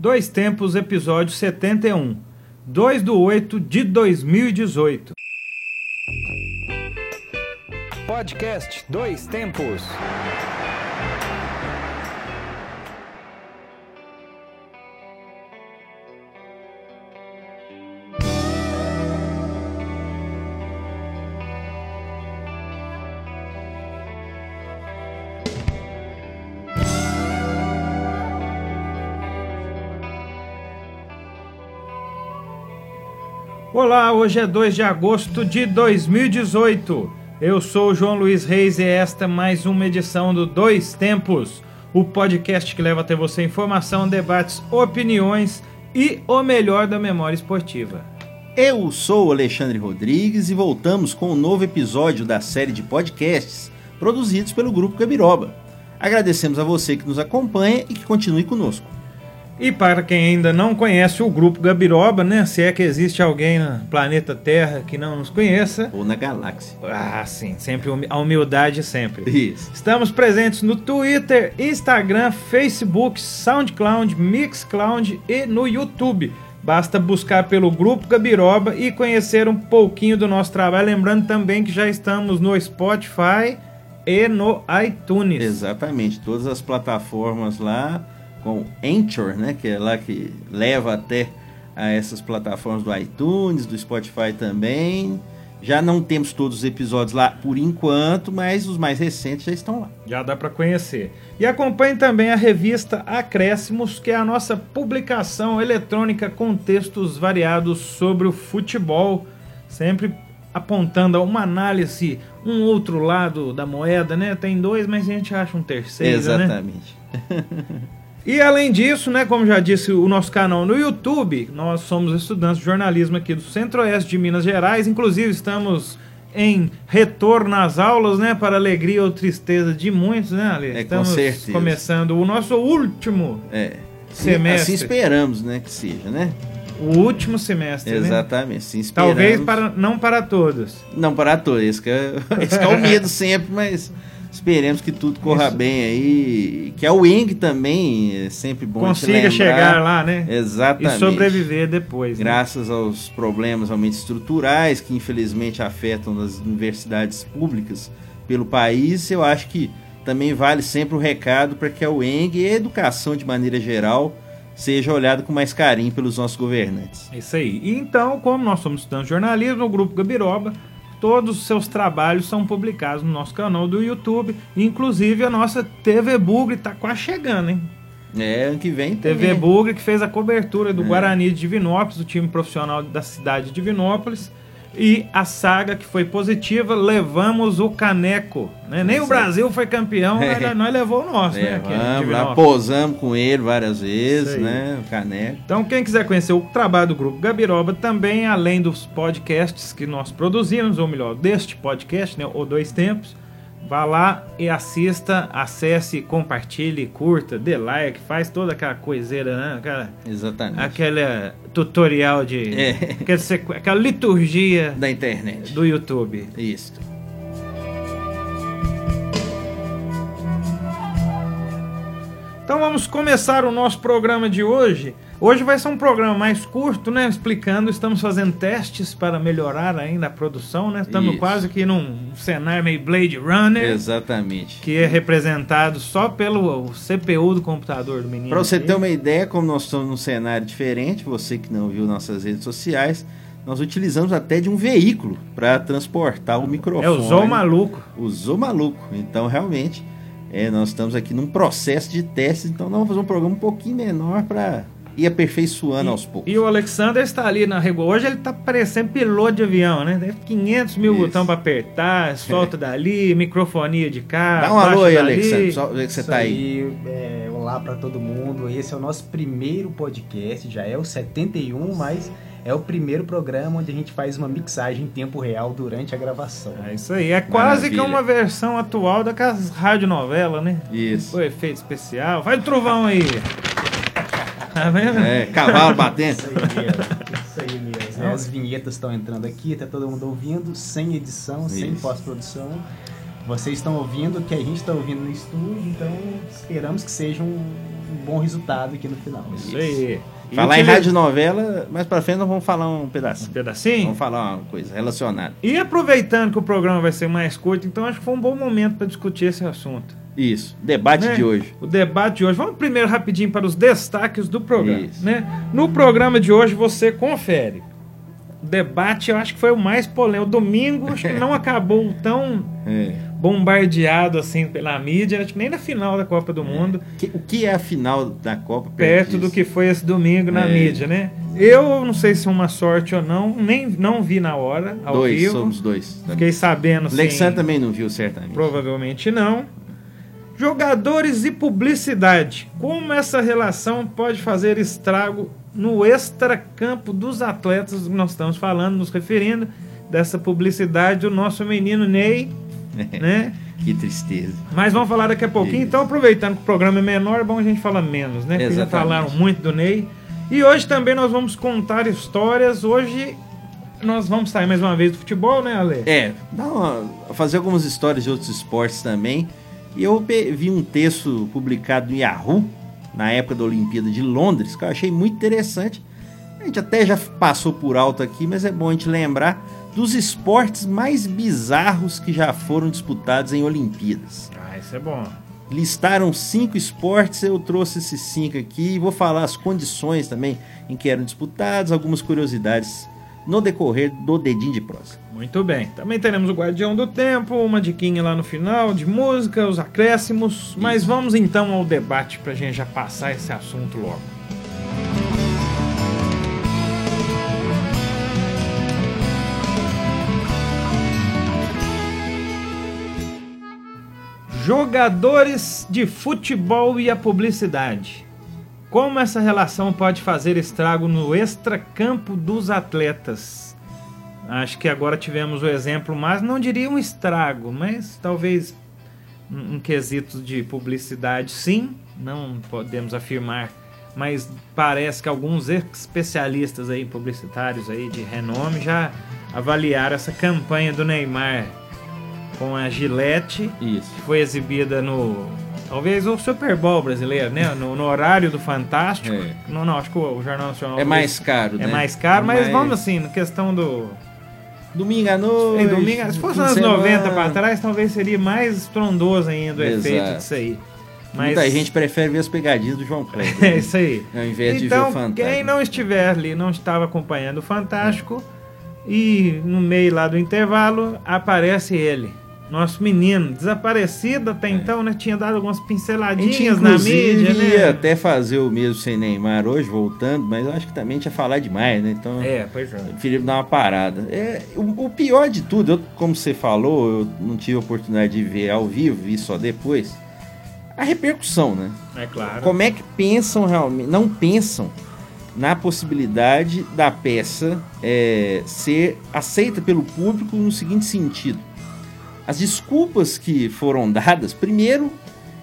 Dois Tempos, episódio 71, 2 do 8 de 2018. Podcast Dois Tempos. Olá, hoje é 2 de agosto de 2018. Eu sou João Luiz Reis e esta é mais uma edição do Dois Tempos, o podcast que leva até você informação, debates, opiniões e o melhor da memória esportiva. Eu sou Alexandre Rodrigues e voltamos com um novo episódio da série de podcasts produzidos pelo Grupo Gabiroba. Agradecemos a você que nos acompanha e que continue conosco. E para quem ainda não conhece o grupo Gabiroba, né? Se é que existe alguém no planeta Terra que não nos conheça. Ou na galáxia. Ah, sim, sempre a humildade sempre. Isso. Estamos presentes no Twitter, Instagram, Facebook, SoundCloud, Mixcloud e no YouTube. Basta buscar pelo Grupo Gabiroba e conhecer um pouquinho do nosso trabalho. Lembrando também que já estamos no Spotify e no iTunes. Exatamente, todas as plataformas lá com Anchor, né, que é lá que leva até a essas plataformas do iTunes, do Spotify também. Já não temos todos os episódios lá por enquanto, mas os mais recentes já estão lá. Já dá para conhecer. E acompanhe também a revista Acréscimos, que é a nossa publicação eletrônica com textos variados sobre o futebol, sempre apontando uma análise, um outro lado da moeda, né? Tem dois, mas a gente acha um terceiro, né? Exatamente. E além disso, né, como já disse o nosso canal no YouTube, nós somos estudantes de jornalismo aqui do Centro-Oeste de Minas Gerais, inclusive estamos em retorno às aulas, né, para alegria ou tristeza de muitos, né, Ale? É, com estamos certeza. começando o nosso último, É. Semestre. Assim esperamos, né, que seja, né? o último semestre, né? Exatamente, sim, esperamos. Talvez para não para todos. Não para todos, esse que é, esse que é o medo sempre, mas esperemos que tudo corra Isso. bem aí. Que a Wing também é sempre bom Consiga chegar lá, né? Exatamente. E sobreviver depois. né? Graças aos problemas realmente estruturais que infelizmente afetam as universidades públicas pelo país, eu acho que também vale sempre o recado para que a UENG e a educação de maneira geral seja olhada com mais carinho pelos nossos governantes. Isso aí. E então, como nós somos estudantes de jornalismo, o Grupo Gabiroba, todos os seus trabalhos são publicados no nosso canal do YouTube. Inclusive a nossa TV Bugre tá quase chegando, hein? É, ano que vem TV também. Bugre que fez a cobertura do É. Guarani de Divinópolis, do time profissional da cidade de Divinópolis. E a saga que foi positiva, levamos o caneco. Né? Nem o. Brasil foi campeão, É. nós, nós levou o nosso, né? É, em vamos, lá posamos com ele várias vezes, né? O caneco. Então, quem quiser conhecer o trabalho do Grupo Gabiroba, também além dos podcasts que nós produzimos, ou melhor, deste podcast, né, o Dois Tempos, vá lá e assista, acesse, compartilhe, curta, dê like, faz toda aquela coiseira, né? Aquela, Exatamente. aquela tutorial de. É. aquele sequ- aquela liturgia Da internet. do YouTube. Isso. Então vamos começar o nosso programa de hoje. Hoje vai ser um programa mais curto, né? Explicando, estamos fazendo testes para melhorar ainda a produção, né? Estamos Isso. quase que num cenário meio Blade Runner, Exatamente. que é representado só pelo CPU do computador do menino. Para você ter uma ideia, como nós estamos num cenário diferente, você que não viu nossas redes sociais, nós utilizamos até de um veículo para transportar o microfone. É o Zou Maluco. Usou maluco. Então, realmente, é, nós estamos aqui num processo de testes, então nós vamos fazer um programa um pouquinho menor para ir aperfeiçoando aos poucos. E o Alexander está ali na régua. Hoje ele tá parecendo piloto de avião, né? Tem 500 mil Isso. botões para apertar, solta dali, microfonia de cá. Dá um alô aí, dali. Alexandre, só ver que você Isso tá aí. é, olá para todo mundo. Esse é o nosso primeiro podcast, já é o 71, mas é o primeiro programa onde a gente faz uma mixagem em tempo real durante a gravação. É isso aí. É quase que Maravilha. uma versão atual daquelas radionovelas, né? Isso. Foi efeito especial. Vai o trovão aí. Tá vendo? É, cavalo batendo. Isso aí mesmo. Isso aí mesmo. né? As vinhetas estão entrando aqui, tá todo mundo ouvindo, sem edição, sem Isso. pós-produção. Vocês estão ouvindo o que a gente está ouvindo no estúdio, então esperamos que seja um, um bom resultado aqui no final. Isso aí. E Falar em rádio novela, mais pra frente nós vamos falar um Um pedacinho. pedacinho? Vamos falar uma coisa relacionada. E aproveitando que o programa vai ser mais curto, então acho que foi um bom momento para discutir esse assunto. Isso, debate né? de hoje. O debate de hoje. Vamos primeiro rapidinho para os destaques do programa. Isso. Né? No programa de hoje você confere. O debate eu acho que foi o mais polêmico. O domingo acho que não acabou tão É. bombardeado assim pela mídia, acho que nem na final da Copa do Mundo, Que- o que é a final da Copa? perto do disso? que foi esse domingo na É. mídia, né? Eu não sei se é uma sorte ou não, nem não vi na hora, ao Dois, vivo. somos dois. Fiquei sabendo Alexandre também não viu, certamente. Provavelmente não. Jogadores e publicidade. Como essa relação pode fazer estrago no extracampo dos atletas que nós estamos falando, nos referindo dessa publicidade do nosso menino Ney, né? Que tristeza. Mas vamos falar daqui a pouquinho. Isso. Então, aproveitando que o programa é menor, é bom a gente falar menos, né? Porque já falaram muito do Ney. E hoje também nós vamos contar histórias. Hoje nós vamos sair mais uma vez do futebol, né, Ale? É, dá uma- fazer algumas histórias de outros esportes também. E eu vi um texto publicado no Yahoo, na época da Olimpíada de Londres, que eu achei muito interessante. A gente até já passou por alto aqui, mas é bom a gente lembrar dos esportes mais bizarros que já foram disputados em Olimpíadas. Ah, isso é bom. Listaram cinco esportes, eu trouxe esses cinco aqui e vou falar as condições também em que eram disputados, algumas curiosidades no decorrer do dedinho de prosa. Muito bem. Também teremos o Guardião do Tempo, uma diquinha lá no final de música, os acréscimos. Mas vamos então ao debate pra gente já passar esse assunto logo. Jogadores de futebol e a publicidade. Como essa relação pode fazer estrago no extracampo dos atletas? Acho que agora tivemos o exemplo, mas não diria um estrago, mas talvez um, quesito de publicidade, sim, não podemos afirmar, mas parece que alguns especialistas aí publicitários aí de renome já avaliaram essa campanha do Neymar com a Gillette Isso. que foi exibida no talvez o Super Bowl brasileiro, né? No, no horário do Fantástico. É. Não, não, acho que o Jornal Nacional É mais caro, é né? mais caro, mas vamos assim, na questão do Domingo à noite. Ei, domingo, se fosse anos 90 semana. para trás, talvez seria mais estrondoso ainda o Exato. efeito disso aí. Mas Muita gente prefere ver as pegadinhas do João Kleber. é isso aí. Ao invés de ver Então, o Fantástico. quem não estiver ali, não estava acompanhando o Fantástico, e no meio lá do intervalo aparece ele. Nosso menino, desaparecido até então, né? Tinha dado algumas É. Pinceladinhas na mídia, ia né? até fazer o mesmo sem Neymar hoje, voltando, mas eu acho que também a gente ia falar demais, né? Então, É, pois é. preferi dar uma parada. É, o, o pior de tudo, eu, como você falou, eu não tive a oportunidade de ver ao vivo, vi só depois. A repercussão, né? É claro. Como é que pensam realmente, não pensam na possibilidade da peça é, ser aceita pelo público no seguinte sentido. As desculpas que foram dadas, primeiro,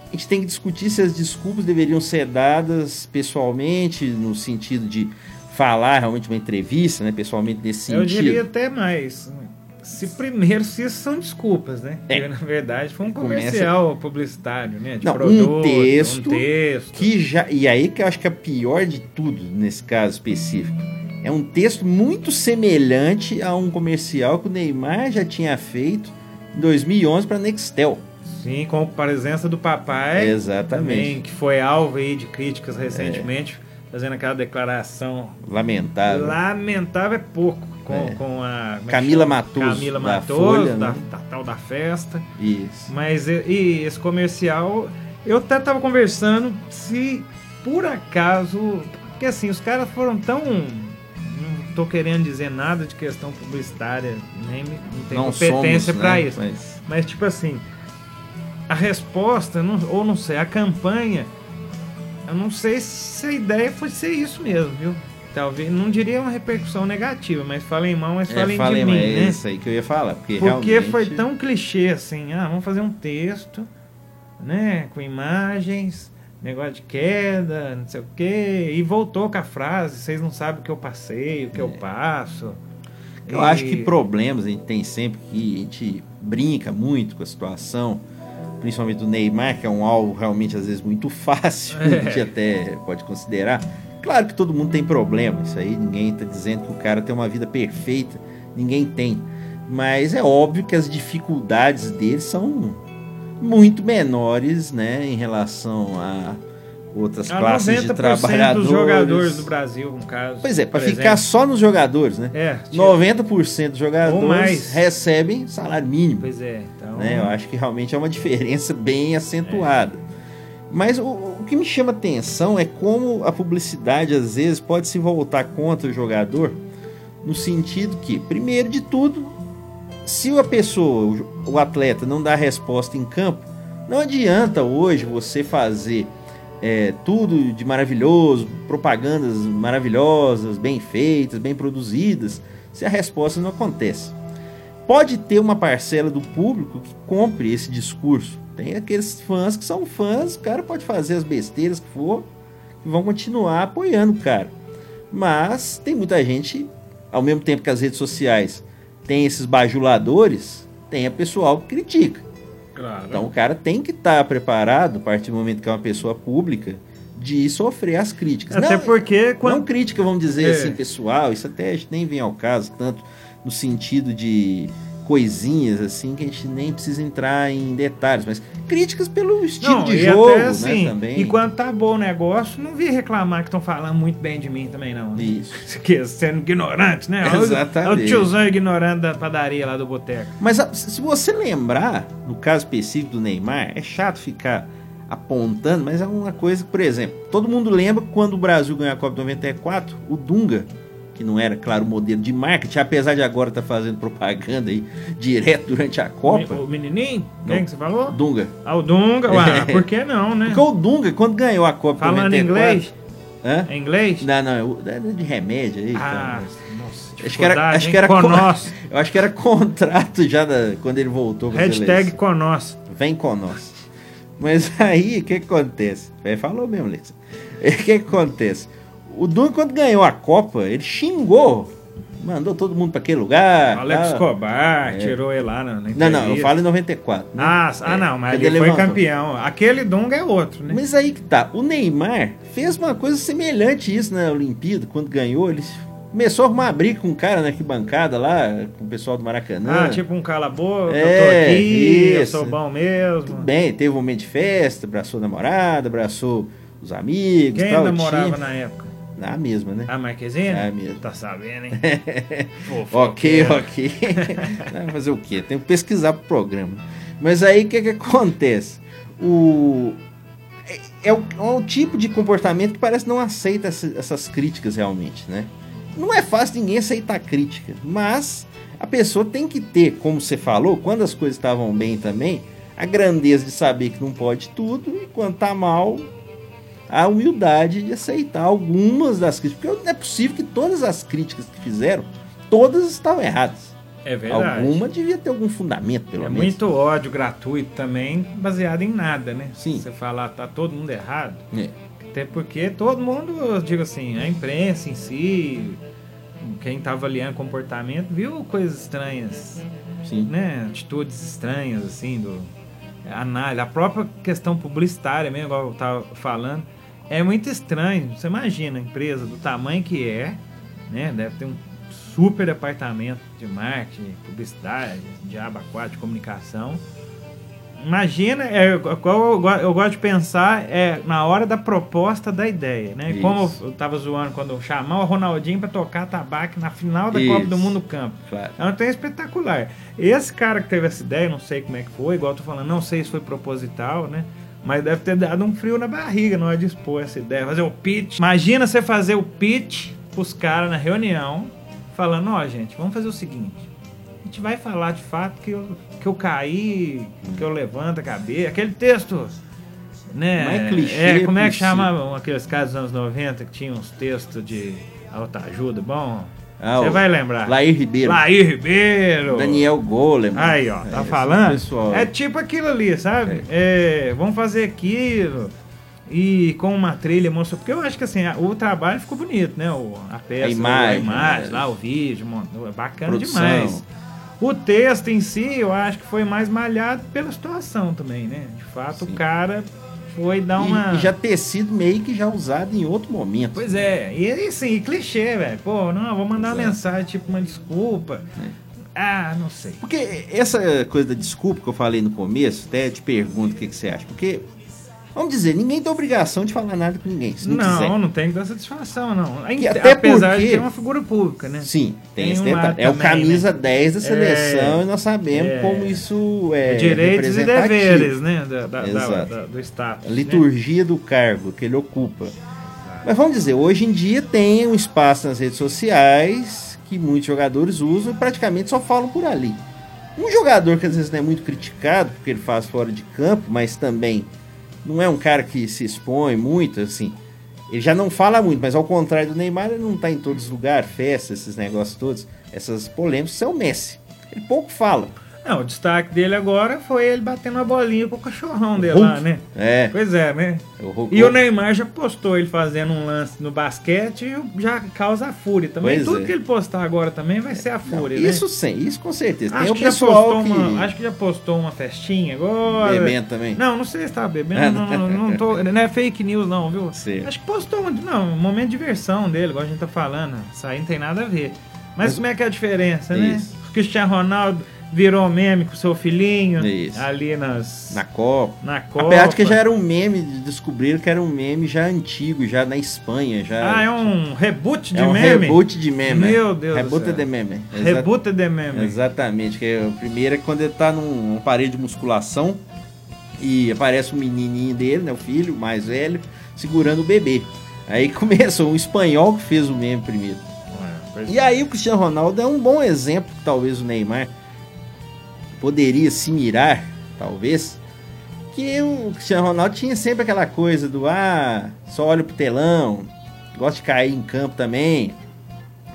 a gente tem que discutir se as desculpas deveriam ser dadas pessoalmente, no sentido de falar realmente uma entrevista, né, pessoalmente nesse Eu sentido. diria até mais. Se primeiro, se isso são desculpas, né? É. Porque, na verdade, foi um Começa- comercial publicitário, né? De Não, um produto, texto um texto. que já e aí que eu acho que é pior de tudo nesse caso específico é um texto muito semelhante a um comercial que o Neymar já tinha feito em 2011 para Nextel Sim, com a presença do papai. exatamente Também, que foi alvo aí de críticas recentemente, fazendo aquela declaração lamentável lamentável é pouco. Com, É. com a é Camila? Matoso, Camila da Matoso, Folha, da, né? da tal da festa. isso Mas e, e esse comercial, eu até tava conversando se por acaso. Porque assim, os caras foram tão. Não tô querendo dizer nada de questão publicitária, nem não tenho não competência pra né, isso. mas Mas tipo assim, a resposta, não- ou não sei, a campanha, eu não sei se a ideia foi ser isso mesmo, viu? Talvez, não diria uma repercussão negativa, mas falem mal, mas é, falem falei, de mim, mas é né? isso aí que eu ia falar porque, Porque realmente foi tão clichê assim, ah, vamos fazer um texto, né, com imagens, negócio de queda, não sei o quê, e voltou com a frase, vocês não sabem o que eu passei, o que eu É. passo. Eu E- acho que problemas a gente tem sempre que a gente brinca muito com a situação, principalmente do Neymar, que é um alvo realmente às vezes muito fácil, É. a gente até pode considerar. Claro que todo mundo tem problema, isso aí ninguém está dizendo que o cara tem uma vida perfeita, ninguém tem. Mas é óbvio que as dificuldades dele são muito menores, né, em relação a outras A classes de 90% trabalhadores. dos jogadores do Brasil, no caso. Pois é, para ficar só nos jogadores, né? É, tipo, 90% dos jogadores recebem salário mínimo. Pois é, então. Né? Eu acho que realmente é uma diferença bem acentuada. Mas o, o que me chama atenção é como a publicidade às vezes pode se voltar contra o jogador, no sentido que, primeiro de tudo, se a pessoa, o, atleta, não dá resposta em campo, não adianta hoje você fazer é, tudo de maravilhoso, propagandas maravilhosas, bem feitas, bem produzidas, se a resposta não acontece. Pode ter uma parcela do público que compre esse discurso. Tem aqueles fãs que são fãs, o cara pode fazer as besteiras que for, e vão continuar apoiando o cara. Mas tem muita gente, ao mesmo tempo que as redes sociais tem esses bajuladores, tem a pessoal que critica. Claro. Então o cara tem que estar preparado, a partir do momento que é uma pessoa pública, de sofrer as críticas. Até Não- porque quando. não crítica, vamos dizer É. assim, pessoal, isso até nem vem ao caso, tanto no sentido de coisinhas assim que a gente nem precisa entrar em detalhes, mas críticas pelo estilo Não, de jogo, até assim, né, também. E quando tá bom o negócio, não vi reclamar que estão falando muito bem de mim também, não. né? Isso. Que, sendo ignorante, né? Exatamente. olha o tiozão ignorante da padaria lá do boteco. Mas a- se você lembrar, no caso específico do Neymar, é chato ficar apontando, mas é uma coisa, que, por exemplo, todo mundo lembra quando o Brasil ganhou a Copa 94, o Dunga, que não era, claro, o modelo de marketing, apesar de agora estar fazendo propaganda aí direto durante a Copa. O menininho? Quem que você falou? Dunga. Ah, o Dunga. Ué, por que não, né? Porque o Dunga, quando ganhou a Copa Falando 94... inglês? Hã? É inglês? Não, não, é é de remédio aí. Ah, então. nossa, Acho que era, acho que era eu acho que era contrato já da- quando ele voltou pra Hashtag. Conosco. Vem com nós. Mas aí, o que, que acontece? É, falou mesmo, Lex. O que, que acontece? O Dunga, quando ganhou a Copa, ele xingou. Mandou todo mundo pra aquele lugar. Alex tal. Escobar É. tirou ele lá na, na Não, não, eu falo em 94. né? Ah, É, ah, não, mas quando ele foi levantou. campeão. Aquele Dunga é outro, né? Mas aí que tá. O Neymar fez uma coisa semelhante a isso na Olimpíada, quando ganhou. Ele começou a arrumar briga com um cara na arquibancada lá, com o pessoal do Maracanã. Ah, tipo um cala-boca, É, eu tô aqui, eu isso. sou bom mesmo. Tudo bem, teve um momento de festa, abraçou a namorada, abraçou os amigos. Quem tal, namorava na época? Na mesma, né? A Marquezine? Ah, mesmo. Tá sabendo, hein? Ok, Fofoqueiro. ok. Vai fazer o quê? Tem que pesquisar pro programa. Mas aí o que, que acontece? O... É, é o, é o tipo de comportamento que parece não aceita essa- essas críticas realmente, né? Não é fácil ninguém aceitar crítica, mas a pessoa tem que ter, como você falou, quando as coisas estavam bem também, a grandeza de saber que não pode tudo e quando tá mal, a humildade de aceitar algumas das críticas. Porque não é possível que todas as críticas que fizeram, todas estavam erradas. É verdade. Alguma devia ter algum fundamento, pelo É menos. muito ódio gratuito também, baseado em nada, né? Sim. Você falar, tá todo mundo errado. É. Até porque todo mundo, eu digo assim, a imprensa em si, quem tá avaliando comportamento, viu coisas estranhas, Sim. né? Atitudes estranhas, assim, do. Análise, a própria questão publicitária mesmo, igual eu tava falando, é muito estranho. Você imagina a empresa do tamanho que é, né? Deve ter um super departamento de marketing, publicidade, 4, de comunicação. Imagina, é, qual eu, eu gosto de pensar é na hora da proposta da ideia, né? Isso. Como eu tava zoando quando chamar o Ronaldinho pra tocar tabaco na final da Isso. Copa do Mundo Campo. Claro. É um trem espetacular. Esse cara que teve essa ideia, não sei como é que foi, igual eu tô falando, não sei se foi proposital, né? Mas deve ter dado um frio na barriga na hora de expor essa ideia. Fazer o pitch. Imagina você fazer o pitch pros caras na reunião, falando, ó, gente, vamos fazer o seguinte. A gente vai falar de fato que eu, que eu caí, que eu levanto a cabeça. Aquele texto, né? Mais clichê é, como é que chamavam aqueles caras dos anos 90 que tinham uns textos de autoajuda? Bom, Ah, você vai lembrar. Lair Ribeiro. Lair Ribeiro. Daniel Goleman. Aí, ó, tá É, falando? pessoal. É tipo aquilo ali, sabe? É, vamos fazer aquilo. e com uma trilha mostrou porque eu acho que assim o trabalho ficou bonito né o, a peça A imagem, a imagem né? lá o vídeo é bacana Produção. demais o texto em si eu acho que foi mais malhado pela situação também né de fato Sim. o cara foi dar E- uma E, já ter sido meio que já usado em outro momento. Pois é, e assim, clichê, velho. Pô, não, vou mandar uma mensagem, tipo, uma desculpa. Ah, não sei. Porque essa coisa da desculpa que eu falei no começo, até te pergunto o que, que você acha. Porque, vamos dizer, ninguém tem obrigação de falar nada com ninguém. Não, Não, não tem que dar satisfação, não. Que até Apesar porque- de ter uma figura pública, né? Sim, tem, Tem esse um detalhe. É o camisa 10 da seleção É, e nós sabemos é. como isso é. Direitos e deveres, né? Da, da- da- Exato. do status. A né? liturgia do cargo que ele ocupa. Mas vamos dizer, hoje em dia tem um espaço nas redes sociais que muitos jogadores usam e praticamente só falam por ali. Um jogador que às vezes não é muito criticado porque ele faz fora de campo, mas também não é um cara que se expõe muito, assim. Ele já não fala muito, mas ao contrário do Neymar, ele não tá em todos os lugares, festas, esses negócios todos, essas polêmicas, é o Messi. Ele pouco fala. Não, o destaque dele agora foi ele batendo a bolinha com o cachorrão dele Hulk. lá, né? É. Pois é, né? o Hulk- E o Neymar já postou ele fazendo um lance no basquete e já causa a fúria também. Pois Tudo é. que ele postar agora também vai ser a Não, fúria, né? isso sim, isso com certeza. Acho tem o que, já postou que... uma, acho que já postou uma festinha agora. Bebendo também? Não, não sei se tá bebendo. não, não, não, tô, não é fake news, não, viu? Sim. Acho que postou um, não, um momento de diversão dele, igual a gente tá falando. Isso aí não tem nada a ver. Mas, Mas- como é que é a diferença, né? Isso. O Cristiano Ronaldo virou meme com seu filhinho Isso. ali nas, Na Copa. na Copa. Apesar de que já era um meme, descobriram que era um meme já antigo, já na Espanha. Já, Ah, é um reboot de É um meme? reboot de meme. Meu Deus Reboot de meme. Reboot de meme. Exatamente. Que é, o primeiro é quando ele tá num, num aparelho de musculação e aparece o menininho dele, né, o filho mais velho, segurando o bebê. Aí começou um espanhol que fez o meme primeiro. E aí o Cristiano Ronaldo é um bom exemplo que talvez o Neymar poderia se mirar, talvez. Que o Cristiano Ronaldo tinha sempre aquela coisa do ah, só olha pro telão, gosta de cair em campo também.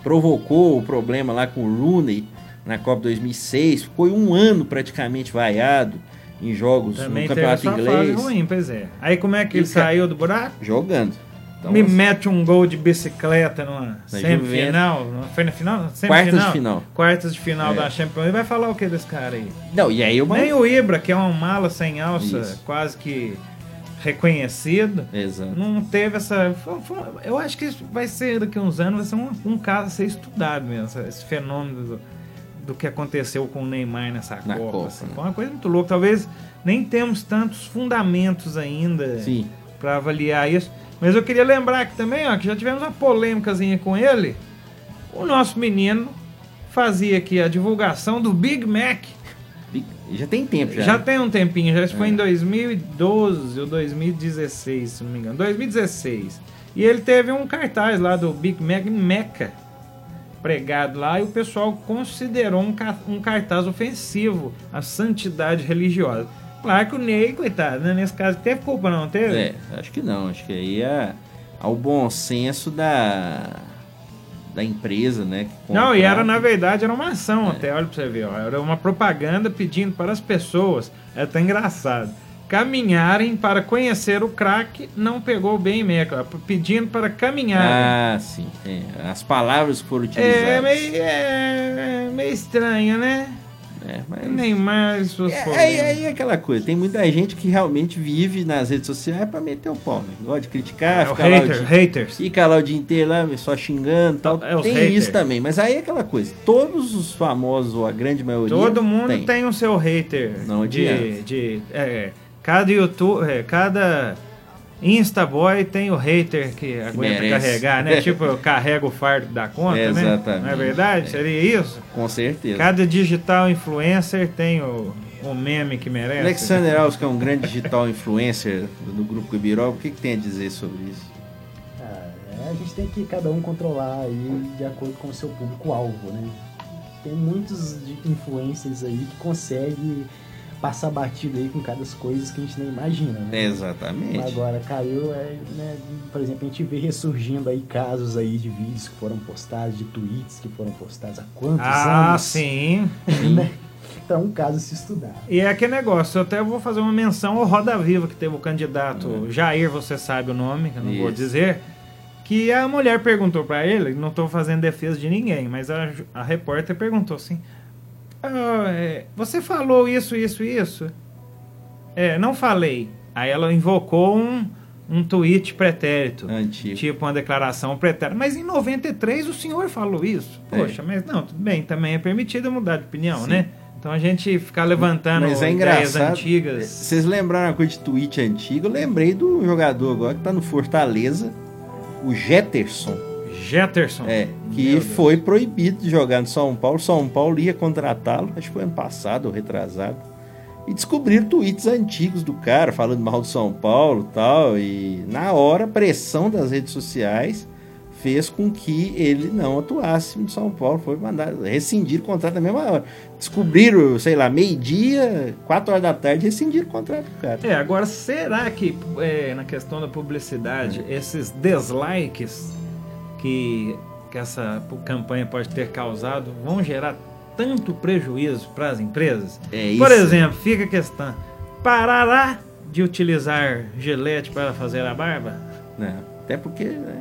Provocou o problema lá com o Rooney na Copa 2006, ficou um ano praticamente vaiado em jogos Também no teve Campeonato fase Inglês, ruim, pois é. Aí como é que ele E, cara, saiu do buraco? jogando. Então, Me assim, mete um gol de bicicleta numa semifinal. Foi na final? Quartas de final. Quartas de final É. da Champions League. Vai falar o que desse cara aí? Não, e aí eu Nem o Ibra, que é uma mala sem alça, Isso. quase que reconhecido, Exato. não teve essa. foi- foi- eu acho que isso vai ser daqui a uns anos, vai ser um, um caso a ser estudado mesmo, esse fenômeno do, do que aconteceu com o Neymar nessa Na Copa. Copa, assim. né? Foi uma coisa muito louca. Talvez nem temos tantos fundamentos ainda para avaliar isso. Mas eu queria lembrar aqui também, ó, que já tivemos uma polêmicazinha com ele. O nosso menino fazia aqui a divulgação do Big Mac. Já tem tempo já. Já, né? tem um tempinho, já isso foi É. em 2012 ou 2016, se não me engano. 2016. E ele teve um cartaz lá do Big Mac em Meca pregado lá e o pessoal considerou um, um cartaz ofensivo à santidade religiosa. Claro que o Ney, coitado, né? nesse caso teve culpa não, teve? É, acho que não. Acho que aí é ao bom senso da, da empresa, né? Não, e era na verdade era uma ação É. até, olha pra você ver, ó, era uma propaganda pedindo para as pessoas, é até engraçado, caminharem para conhecer o crack, não pegou bem ó, pedindo para caminharem. Ah, sim. é. As palavras que foram utilizadas. é, meio, é meio estranho, né? É, mas... Neymar e suas É, aí é aquela coisa, tem muita gente que realmente vive nas redes sociais pra meter o pau, né? Gosta de criticar, É, o fica, lá o hater, dia, haters. fica lá o dia inteiro lá, só xingando e tal. É, tem haters. isso também, mas aí é aquela coisa, todos os famosos, ou a grande maioria. Todo mundo tem, o seu hater. Não de, adianta. de é, cada YouTube, é, cada Instaboy tem o hater que aguenta merece. carregar, né? tipo, eu carrego o fardo da conta, né? Exatamente. Não é verdade? É. Seria isso? Com certeza. Cada digital influencer tem o, o meme que merece. Alexander Alves, que é um grande digital influencer do, grupo Ibiroba, o que, que tem a dizer sobre isso? Ah, é, a gente tem que cada um controlar aí de acordo com o seu público-alvo, né? Tem muitos de influencers aí que conseguem passar batido aí com cada coisas que a gente nem imagina, né? Exatamente. Agora, caiu, é, né, por exemplo, a gente vê ressurgindo aí casos aí de vídeos que foram postados, de tweets que foram postados há quantos Ah, anos? sim. Sim. né? Então, um caso a se estudar. E é aquele negócio, eu até vou fazer uma menção ao Roda Viva, que teve o candidato Jair, você sabe o nome, que eu não vou Isso. dizer, que a mulher perguntou pra ele, não tô fazendo defesa de ninguém, mas a, a repórter perguntou assim, "Ah, é, você falou isso, isso, isso? É, não falei. Aí ela invocou um, um tweet pretérito. Antigo. Tipo uma declaração pretérita. Mas em 93 o senhor falou isso. É. Poxa, mas não, tudo bem, também é permitido mudar de opinião, Sim. né? Então a gente ficar levantando Mas é ideias antigas. Vocês lembraram uma coisa de tweet antigo? Eu lembrei do jogador agora que tá no Fortaleza, o Jetterson. Jetterson. É, que Meu Deus. foi proibido de jogar no São Paulo. São Paulo ia contratá-lo, acho que foi ano passado ou retrasado. E descobriram tweets antigos do cara falando mal do São Paulo e tal. E na hora, a pressão das redes sociais fez com que ele não atuasse no São Paulo. Foi mandado rescindir o contrato na mesma hora. Descobriram, sei lá, meio-dia, quatro horas da tarde, rescindiram o contrato do cara. É, agora será que é, na questão da publicidade, esses dislikes que, que essa campanha pode ter causado vão gerar tanto prejuízo para as empresas? É Por exemplo, fica a questão: parará de utilizar gelete para fazer a barba? Né? Até porque né,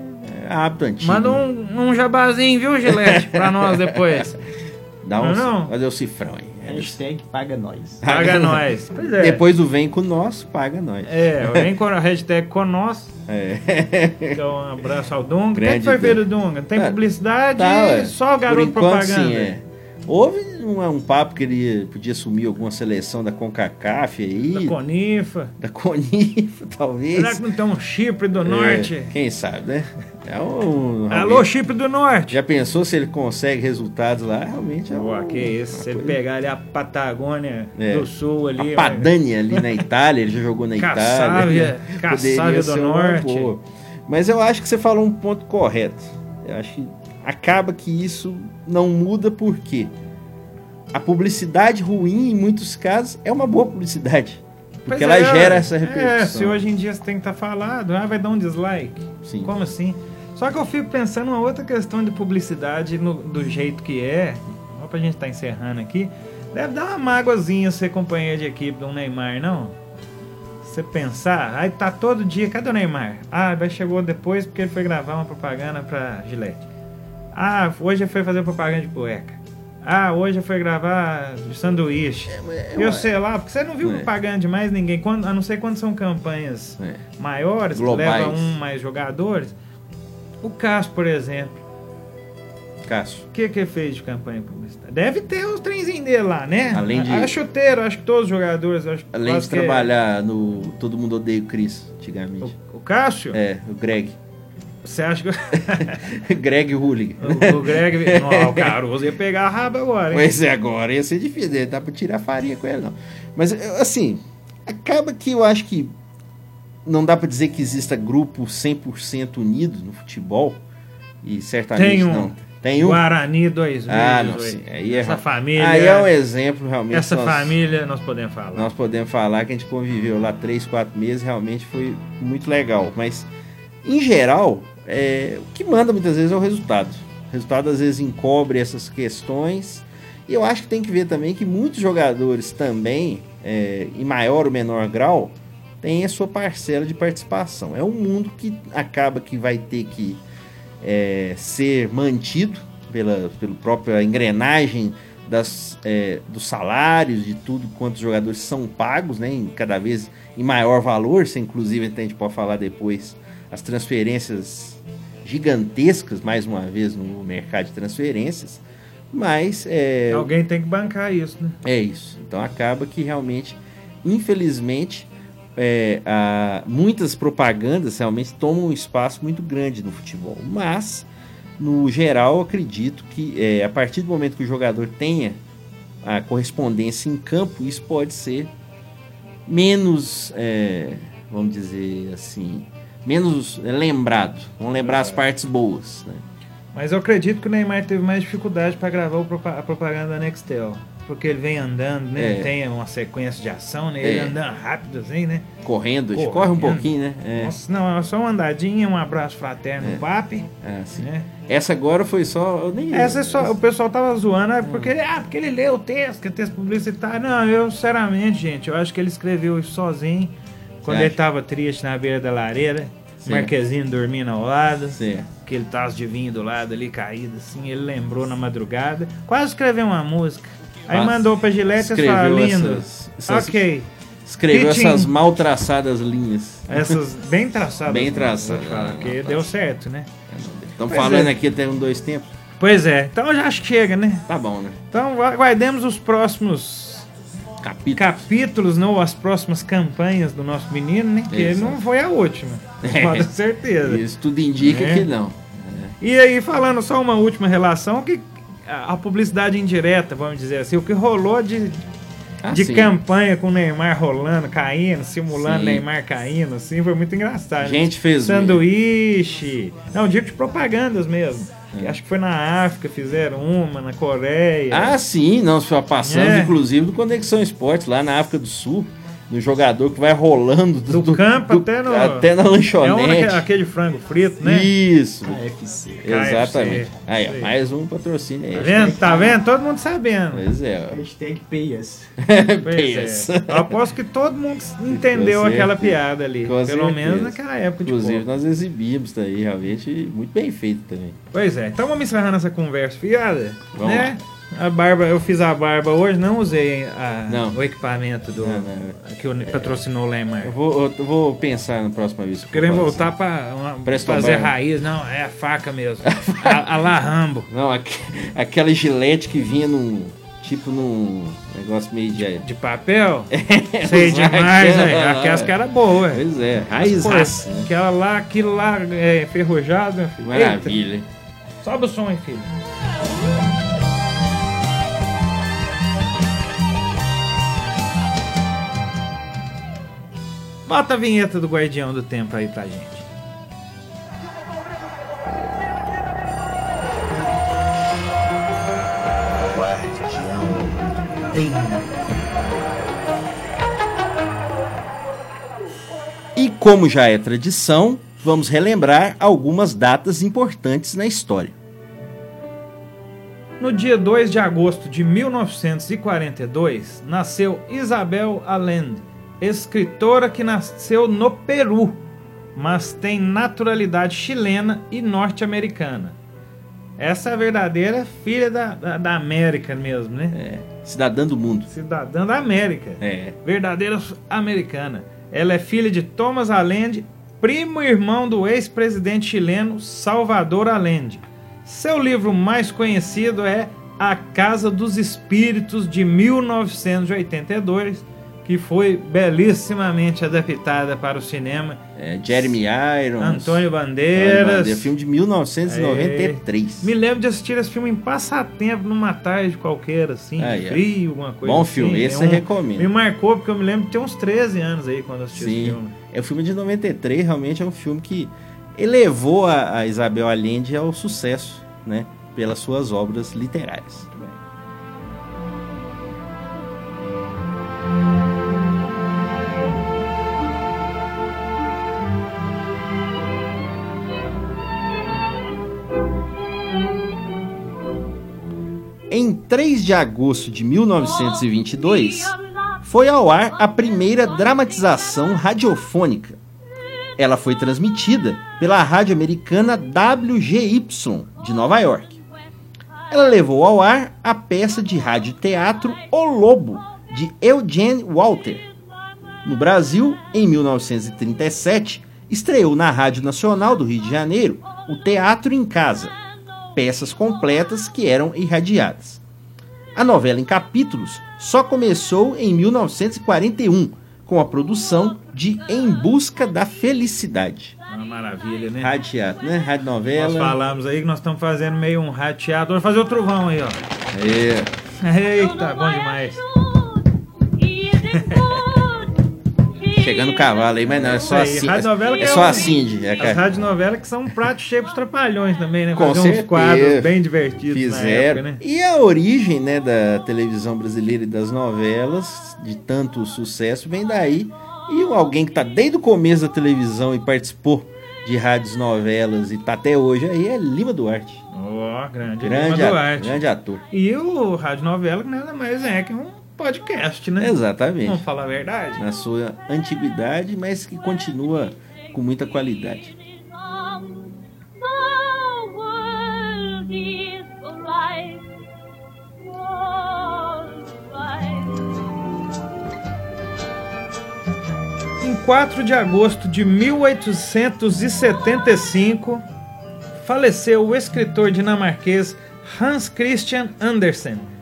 é hábito antigo. Manda um, um jabazinho, viu, gelete, para nós depois. Dá um, Não, não. Fazer o cifrão aí. Hashtag paga nós. Paga nós. Pois é. Depois do vem com nós, paga nós. É, vem com a hashtag conosco. É. Então, um abraço ao Dunga. O que, é Grande que foi ver Dunga. do Dunga? Tem Tá- publicidade Tá, só o Por garoto enquanto, propaganda. sim, é. Houve um, um papo que ele podia assumir alguma seleção da CONCACAF aí, Da Conifa. da CONIFA, talvez. Será que não tem um Chipre do Norte? É, quem sabe, né? É um, Alô, Chipre do Norte! Já pensou se ele consegue resultados lá? Realmente é Pô, um, que isso, se ele coisa- pegar ali a Patagônia É. do Sul ali. A Padania ali na Itália, ele já jogou na Itália. Cassávia Poderia do ser uma Norte. boa. Mas eu acho que você falou um ponto correto. Eu acho que acaba que isso não muda porque a publicidade ruim, em muitos casos, é uma boa publicidade. Porque Pois ela é, gera essa É, repercussão. se hoje em dia você tem que estar falado, ah, vai dar um dislike. Sim. Como assim? Só que eu fico pensando uma outra questão de publicidade no- do jeito que é. Só pra gente estar encerrando aqui. Deve dar uma mágoazinha ser companheiro de equipe do Neymar, não? Você pensar, aí tá todo dia, cadê o Neymar? Ah, vai chegou depois porque ele foi gravar uma propaganda pra Gillette. Ah, hoje foi fazer propaganda de cueca. Ah, hoje foi gravar sanduíche. É, Eu sei lá, porque você não viu É. propaganda de mais ninguém, quando, a não ser quando são campanhas É. maiores, que Globais. levam um mais jogadores. O Cássio, por exemplo, Cássio. o que que ele fez de campanha publicitária? Deve ter os trenzinhos dele lá, né? Além de- A, a chuteiro, acho que todos os jogadores. Acho, Além de que- trabalhar no Todo Mundo Odeia o Chris, antigamente. O, o Cássio? É, o Greg. Você acha que Greg Hooligan. o, o Greg. Não, o Caruso ia pegar a raba agora, hein? Pois é, agora ia ser difícil, não dá pra tirar farinha com ele, não. Mas, assim, acaba que eu acho que não dá pra dizer que exista grupo 100% unido no futebol. E certamente Tem um. não. Tem um. Guarani dois vezes. Ah, não, sim. Aí é, Essa família. aí é um exemplo, realmente. essa nós, família nós podemos falar. Nós podemos falar que a gente conviveu lá três, quatro meses, realmente foi muito legal. Mas, em geral, é, o que manda muitas vezes é o resultado. O resultado às vezes encobre essas questões. E eu acho que tem que ver também que muitos jogadores também, é, em maior ou menor grau, têm a sua parcela de participação. É um mundo que acaba que vai ter que é, ser mantido pela, pela própria engrenagem das, é, dos salários, de tudo quanto os jogadores são pagos, né, em cada vez em maior valor, se inclusive a gente pode falar depois as transferências gigantescas, mais uma vez, no mercado de transferências, mas é, Alguém tem que bancar isso, né? é isso. Então acaba que realmente, infelizmente, é, a- muitas propagandas realmente tomam um espaço muito grande no futebol. Mas, no geral, eu acredito que é, a partir do momento que o jogador tenha a correspondência em campo, isso pode ser menos, é, vamos dizer assim, menos é, lembrado. Vamos lembrar as partes boas. Né? Mas eu acredito que o Neymar teve mais dificuldade para gravar a propaganda da Nextel. porque ele vem andando, né? É. Tem uma sequência de ação, né? É. Ele andando rápido assim, né? Correndo, Correndo. corre um pouquinho, né? É. Nossa, não, é só uma andadinha, um abraço fraterno É. no papi, Ah, né? Essa agora foi só. Eu nem Essa é só, o pessoal tava zoando, é porque, ah, porque ele leu o texto, que é texto publicitário. Não, eu, sinceramente, gente, eu acho que ele escreveu isso sozinho, quando ele tava triste na beira da lareira, Sim. Marquezinho dormindo ao lado, Certo. aquele taço de vinho do lado ali caído, assim, ele lembrou na madrugada, quase escreveu uma música. Aí mandou pra Gillette e falou, lindo, essas- essas- ok, Escreveu Pitinho. essas mal traçadas linhas. essas bem traçadas. Bem né, traçadas. falar, Ah, Porque deu certo, né? Estamos Pois falando é. aqui até um, dois tempos. Pois é, então já chega, né? Tá bom, né? Então aguardemos os próximos Capítulo. capítulos, não as próximas campanhas do nosso menino, né? Que ele não foi a última, com toda certeza. Isso tudo indica É. que não. E aí, falando só uma última relação, que a publicidade indireta, vamos dizer assim, o que rolou de, Ah, de sim. campanha com o Neymar rolando, caindo, simulando Sim. Neymar caindo, assim, foi muito engraçado. A gente fez. Sanduíche. Não, digo de propagandas mesmo. É. Acho que foi na África, fizeram uma, na Coreia. Ah, sim, não, passamos, É. inclusive, do Conexão Esportes, lá na África do Sul, no jogador que vai rolando Do campo até no- até na é um lanchonete. aquele frango frito, né? Isso, KFC. exatamente. KFC. Aí, mais um patrocínio aí. Tá vendo? Tá vendo? Todo mundo sabendo. Pois é. Hashtag payas. Pois é. Eu aposto que todo mundo entendeu aquela piada ali. Com Pelo certeza. menos naquela época de Inclusive, pouco. nós exibimos isso aí, realmente, muito bem feito também. Pois é. Então vamos encerrando essa conversa fiada. Vamos né? A barba, eu fiz a barba hoje, não usei a- Não. o equipamento do Não, não. que o- patrocinou o Lemar. Eu vou, eu vou pensar na próxima vez. que eu Querendo for voltar Preston fazer raiz. Não, é a faca mesmo. a, a la Rambo. Não, aqu- aquela gilete que vinha num. Tipo num negócio meio de. De papel? Sei usar demais, velho. lá. Aquelas que era boa. Pois é, raiz Pô, raça, né? Aquela lá, aquilo lá é enferrujado, meu filho. Maravilha. Eita, sobe o som aí, filho. Bota a vinheta do Guardião do Tempo aí pra gente. E como já é tradição, vamos relembrar algumas datas importantes na história. No dia 2 de agosto de 1942, nasceu Isabel Allende, escritora que nasceu no Peru, mas tem naturalidade chilena e norte-americana. Essa é a verdadeira filha da, da, da América mesmo, né? É, cidadã do mundo. Cidadã da América. É, Verdadeira americana. Ela é filha de Thomas Allende, primo irmão do ex-presidente chileno Salvador Allende. Seu livro mais conhecido é A Casa dos Espíritos, de 1982, que foi belissimamente adaptada para o cinema. é Jeremy Irons. Antônio Antônio Bandeiras. Bandeira, filme de 1993. Me lembro de assistir esse filme em passatempo, numa tarde qualquer, assim, Aí, de ó. frio, alguma coisa Bom assim. filme, esse Tem eu recomendo. Me marcou, porque eu me lembro de ter uns 13 anos aí quando assisti esse Sim, filme. é o filme de 93, realmente é um filme que elevou a, a Isabel Allende ao sucesso, né? Pelas suas obras literárias. 3 de agosto de 1922, foi ao ar a primeira dramatização radiofônica. Ela foi transmitida pela rádio americana WGY de Nova York. Ela levou ao ar a peça de rádio-teatro O Lobo, de Eugene Walter. No Brasil, em 1937, estreou na Rádio Nacional do Rio de Janeiro o Teatro em Casa, peças completas que eram irradiadas. A novela em capítulos só começou em 1941, com a produção de Em Busca da Felicidade. Uma maravilha, né? Rádio teatro, né? Rádio Nós novela. falamos aí que nós estamos fazendo meio um rateado. Vamos fazer o trovão aí, ó. É. Eita, bom demais. Chegando o cavalo aí, mas não, é só assim. É é só a Cindy. É, As radionovelas que são um prato cheio pros trapalhões também, né? Com Fazer certeza. uns quadros bem divertidos Fizeram. época, né? E a origem né, da televisão brasileira e das novelas, de tanto sucesso, vem daí. E alguém que tá desde o começo da televisão e participou de rádios novelas e tá até hoje aí é Lima Duarte. Ó, grande, Grande, Lima a- Duarte. grande ator. E o Rádio Novela que nada mais é que um podcast, né? Exatamente. Vamos falar a verdade? Na sua antiguidade, mas que continua com muita qualidade. Em 4 de agosto de 1875, faleceu o escritor dinamarquês Hans Christian Andersen.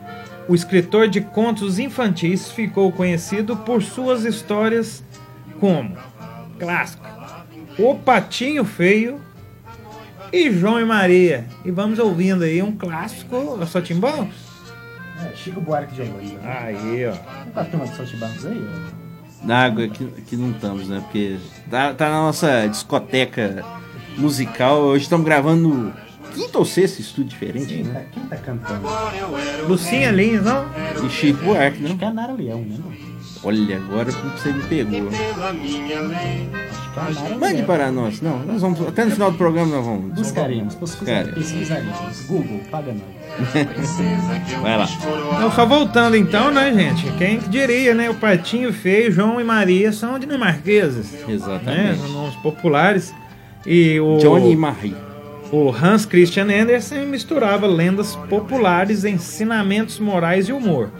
O escritor de contos infantis ficou conhecido por suas histórias como clássico O Patinho Feio e João e Maria. E vamos ouvindo aí um clássico, só timbão? É, Chico Buarque de Holanda. né? Aí, ó. Não tá tomando saltibarros aí? ó? Na água aqui, aqui não estamos, né? Porque tá, tá na nossa discoteca musical. Hoje estamos gravando no quinto ou sexto estúdio diferente, Quem né? tá, quem tá cantando? Lucinha Lins, não? E Chico Buarque, Acho né? que é a Nara Leão, né? não? Olha, agora você me pegou. Acho que é Mande para nós. Não, nós vamos. Até no final do programa nós vamos. Buscaremos, pesquisaremos. Google, paga nós. Vai lá. Então, só voltando então, né, gente? Quem diria, né? O Patinho Feio, João e Maria são dinamarqueses, né? Exatamente. São nomes populares. E o, Johnny e Marie. O Hans Christian Andersen misturava lendas populares, ensinamentos morais e humor.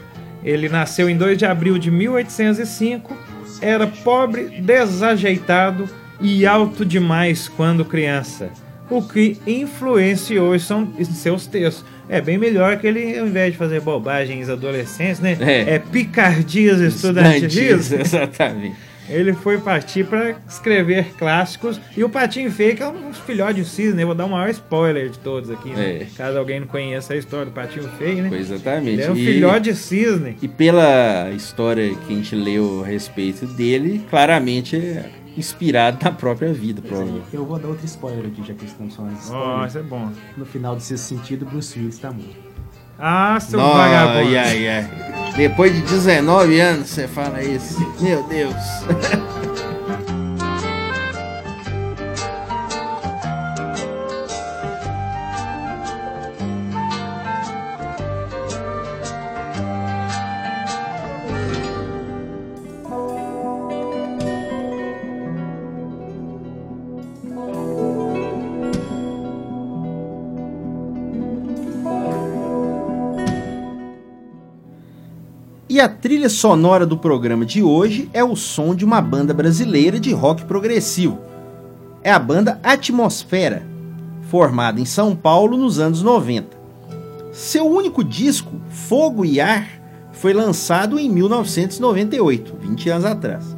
Ele nasceu em 2 de abril de 1805, era pobre, desajeitado e alto demais quando criança, o que influenciou em são- seus textos. É bem melhor que ele, ao invés de fazer bobagens adolescentes, né? É. picardias estudantis. Exatamente. Ele foi partir para escrever clássicos. E o Patinho Feio, que é um filhote de cisne, eu vou dar o maior spoiler de todos aqui, né? É. Caso alguém não conheça a história do Patinho Feio, né? Exatamente. Ele é um E- filhote de cisne. E pela história que a gente leu a respeito dele, claramente é inspirado na própria vida, provavelmente. Eu vou dar outro spoiler aqui, já que estamos falando de Ó, spoiler. isso é bom. No final de sexto sentido, Bruce Willis tá morto. Ah, seu Nó, vagabundo. ai, ai. Depois de 19 anos você fala isso. Meu Deus. E a trilha sonora do programa de hoje é o som de uma banda brasileira de rock progressivo. É a banda Atmosfera, formada em São Paulo nos anos 90. Seu único disco, Fogo e Ar, foi lançado em 1998, 20 anos atrás.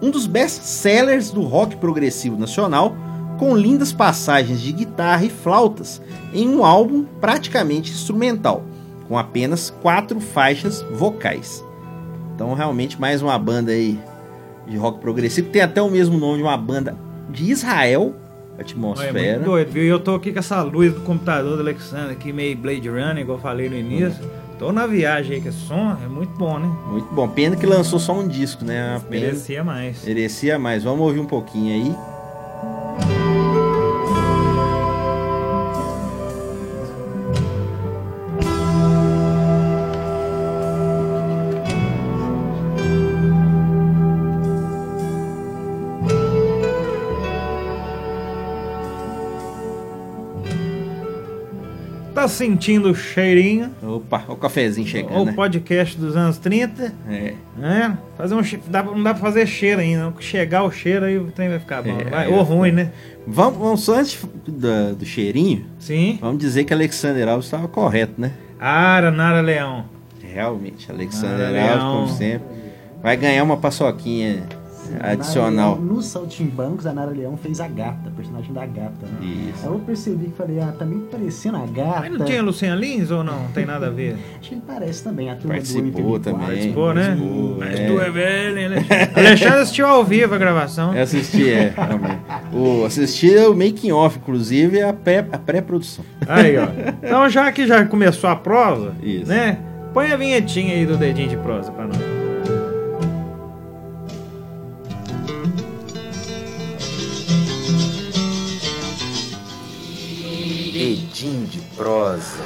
Um dos best-sellers do rock progressivo nacional, com lindas passagens de guitarra e flautas em um álbum praticamente instrumental, com apenas quatro faixas vocais. Então, realmente, mais uma banda aí de rock progressivo, tem até o mesmo nome de uma banda de Israel, Olha, É Atmosfera. muito doido, viu? E eu tô aqui com essa luz do computador do Alexandre, aqui meio Blade Runner, igual eu falei no início. Tô na viagem aí, que esse som é muito bom, né? Muito bom. Pena que lançou só um disco, né? Merecia mais. Merecia mais. Vamos ouvir um pouquinho aí. Tá sentindo o cheirinho? Opa, o cafezinho chegando, o né? podcast dos anos 30. É. É, fazer um dá, não dá pra fazer cheiro ainda. Chegar o cheiro aí o trem vai ficar bom. É, vai? Ou ruim, né? Vamos, vamos só antes do, do cheirinho, Sim. vamos dizer que Alexander Alves estava correto, né? Ara, Nara Leão. Realmente, Alexander Ah, Alves, Leão. como sempre, vai ganhar uma paçoquinha Nara Adicional. Leão, nos Saltimbancos, a Nara Leão fez a gata, a personagem da gata, né? Isso. Aí eu percebi que falei, ah, tá meio parecendo a gata. Mas não tinha Luciana Lins ou não? Tem nada a ver. Acho que ele parece também, a turma Participou do MPB4. também. Participou, né? Participou, Mas é. tu é velho, hein, Alexandre? Alexandre assistiu ao vivo a gravação. Eu assisti, é. realmente. O, assisti o making off, inclusive, a pré- a pré-produção. Aí, ó. Então, já que já começou a prosa, Isso. né? Põe a vinhetinha aí do dedinho de prosa pra nós. De prosa.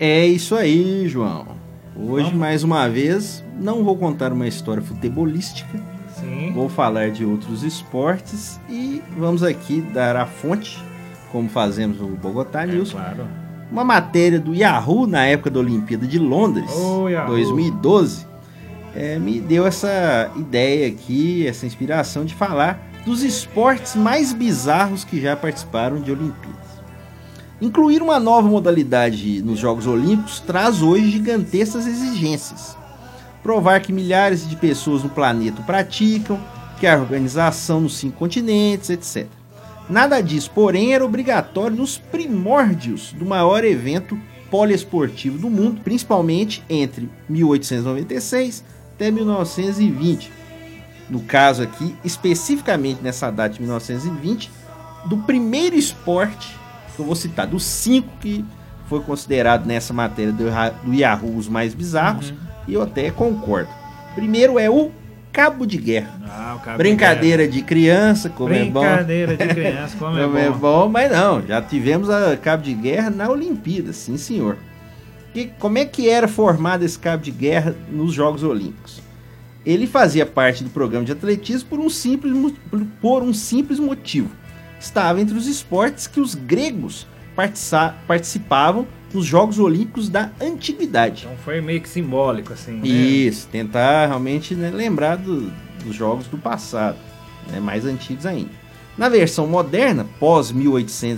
É isso aí, João. Hoje, Vamos. mais uma vez, não vou contar uma história futebolística, Sim. vou falar de outros esportes e vamos aqui dar a fonte, como fazemos no Bogotá É, News, claro. Uma matéria do Yahoo na época da Olimpíada de Londres, Yahoo. 2012, é, me deu essa ideia aqui, essa inspiração de falar dos esportes mais bizarros que já participaram de Olimpíadas. Incluir uma nova modalidade nos Jogos Olímpicos traz hoje gigantescas exigências. Provar que milhares de pessoas no planeta praticam, que a organização nos cinco continentes, etc. Nada disso, porém, era obrigatório nos primórdios do maior evento poliesportivo do mundo, principalmente entre 1896 até 1920. No caso aqui, especificamente nessa data de 1920, do primeiro esporte que eu vou citar, dos cinco que foi considerado nessa matéria do, Yahoo os mais bizarros, e eu até concordo. Primeiro é o cabo de guerra. Ah, cabo de Brincadeira de criança, como guerra. é bom. Brincadeira de criança, como é Como é bom. bom, mas não, já tivemos a cabo de guerra na Olimpíada, sim senhor. E como é que era formado esse cabo de guerra nos Jogos Olímpicos? Ele fazia parte do programa de atletismo por um simples, por um simples motivo. Estava entre os esportes que os gregos participavam nos Jogos Olímpicos da Antiguidade. Então foi meio que simbólico, assim. né? Isso, tentar realmente né, lembrar do- dos jogos do passado, né, mais antigos ainda. Na versão moderna, pós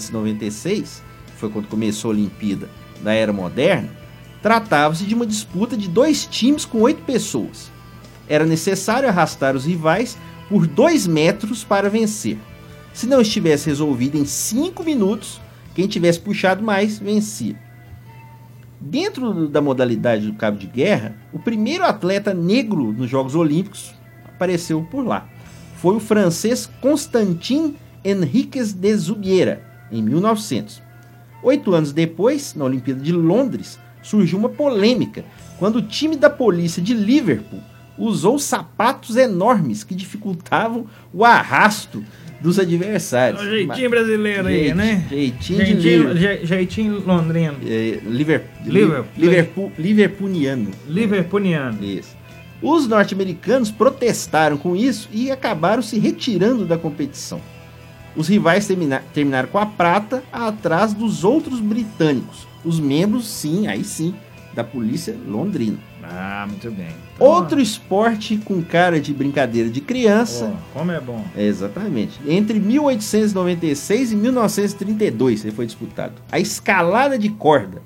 1896, que foi quando começou a Olimpíada da Era Moderna, tratava-se de uma disputa de dois times com oito pessoas. Era necessário arrastar os rivais por dois metros para vencer. Se não estivesse resolvido em cinco minutos, quem tivesse puxado mais vencia. Dentro da modalidade do cabo de guerra, o primeiro atleta negro nos Jogos Olímpicos apareceu por lá. Foi o francês Constantin Henriques de Zubiera, em 1900. Oito anos depois, na Olimpíada de Londres, surgiu uma polêmica quando o time da polícia de Liverpool usou sapatos enormes que dificultavam o arrasto dos adversários. É o jeitinho brasileiro aí, né? Jeitinho Jeitinho, Liverpool. je- jeitinho londrino. É, Liver, Liverpool. Liverpool, Liverpooliano. Liverpooliano. Isso. Os norte-americanos protestaram com isso e acabaram se retirando da competição. Os rivais termina- terminaram com a prata atrás dos outros britânicos, os membros, sim, aí sim, da polícia londrina. Ah, muito bem. Então, Outro esporte com cara de brincadeira de criança. ó, como é bom. Exatamente. Entre 1896 e 1932 ele foi disputado. A escalada de corda.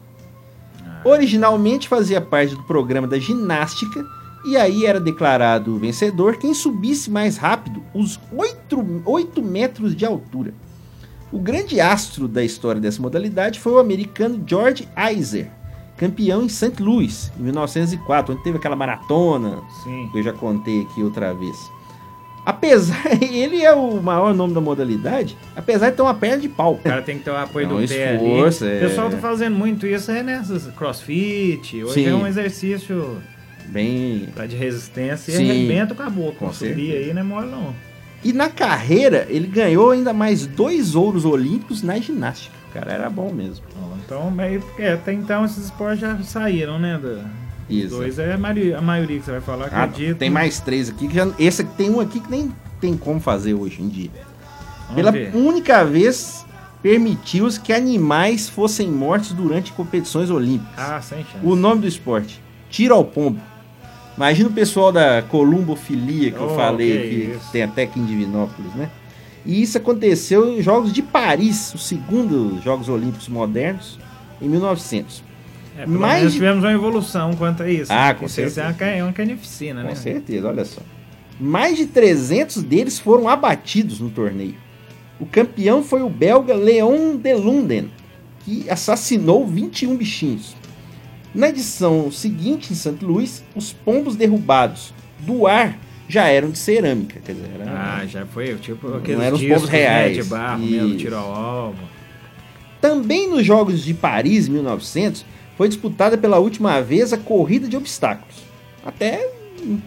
Originalmente fazia parte do programa da ginástica e aí era declarado vencedor quem subisse mais rápido os 8, 8 metros de altura. O grande astro da história dessa modalidade foi o americano George Iser, campeão em St. Louis, em 1904, onde teve aquela maratona, Sim. que eu já contei aqui outra vez. Apesar, ele é o maior nome da modalidade, apesar de ter uma perna de pau. O cara tem que ter o apoio É um do pé esforço, ali. é. O pessoal tá fazendo muito isso é nessas crossfit. Hoje Sim. é um exercício Bem. de resistência Sim. e arrebenta o caboclo. Com Subir aí não é mole não. E na carreira, ele ganhou ainda mais dois ouros olímpicos na ginástica. O cara era bom mesmo. Então, meio, é, até então esses esportes já saíram, né? Da, Isso. dois é a maioria, a maioria que você vai falar, Ah, acredito. tem mais três aqui. Que já, esse aqui tem um aqui que nem tem como fazer hoje em dia. Vamos Pela ver. única vez, permitiu-se que animais fossem mortos durante competições olímpicas. Ah, sem chance. O nome do esporte: tiro ao pombo. Imagina o pessoal da columbofilia que eu Oh, falei que que tem até aqui em Divinópolis, né? E isso aconteceu em Jogos de Paris, os segundos Jogos Olímpicos modernos, em 1900. É, de- tivemos uma evolução quanto a isso. Ah, com Isso é certeza. uma, ca- é uma carnificina, Com né? certeza, olha só. Mais de 300 deles foram abatidos no torneio. O campeão foi o belga Leon de Lunden, que assassinou 21 bichinhos. Na edição seguinte, em St. Louis, os pombos derrubados do ar já eram de cerâmica. Quer dizer, era- Ah, já foi, tipo, Não aqueles eram os povos né, reais. de barro, mesmo, Isso. tiro ao alvo. Também nos Jogos de Paris, 1900, foi disputada pela última vez a corrida de obstáculos. Até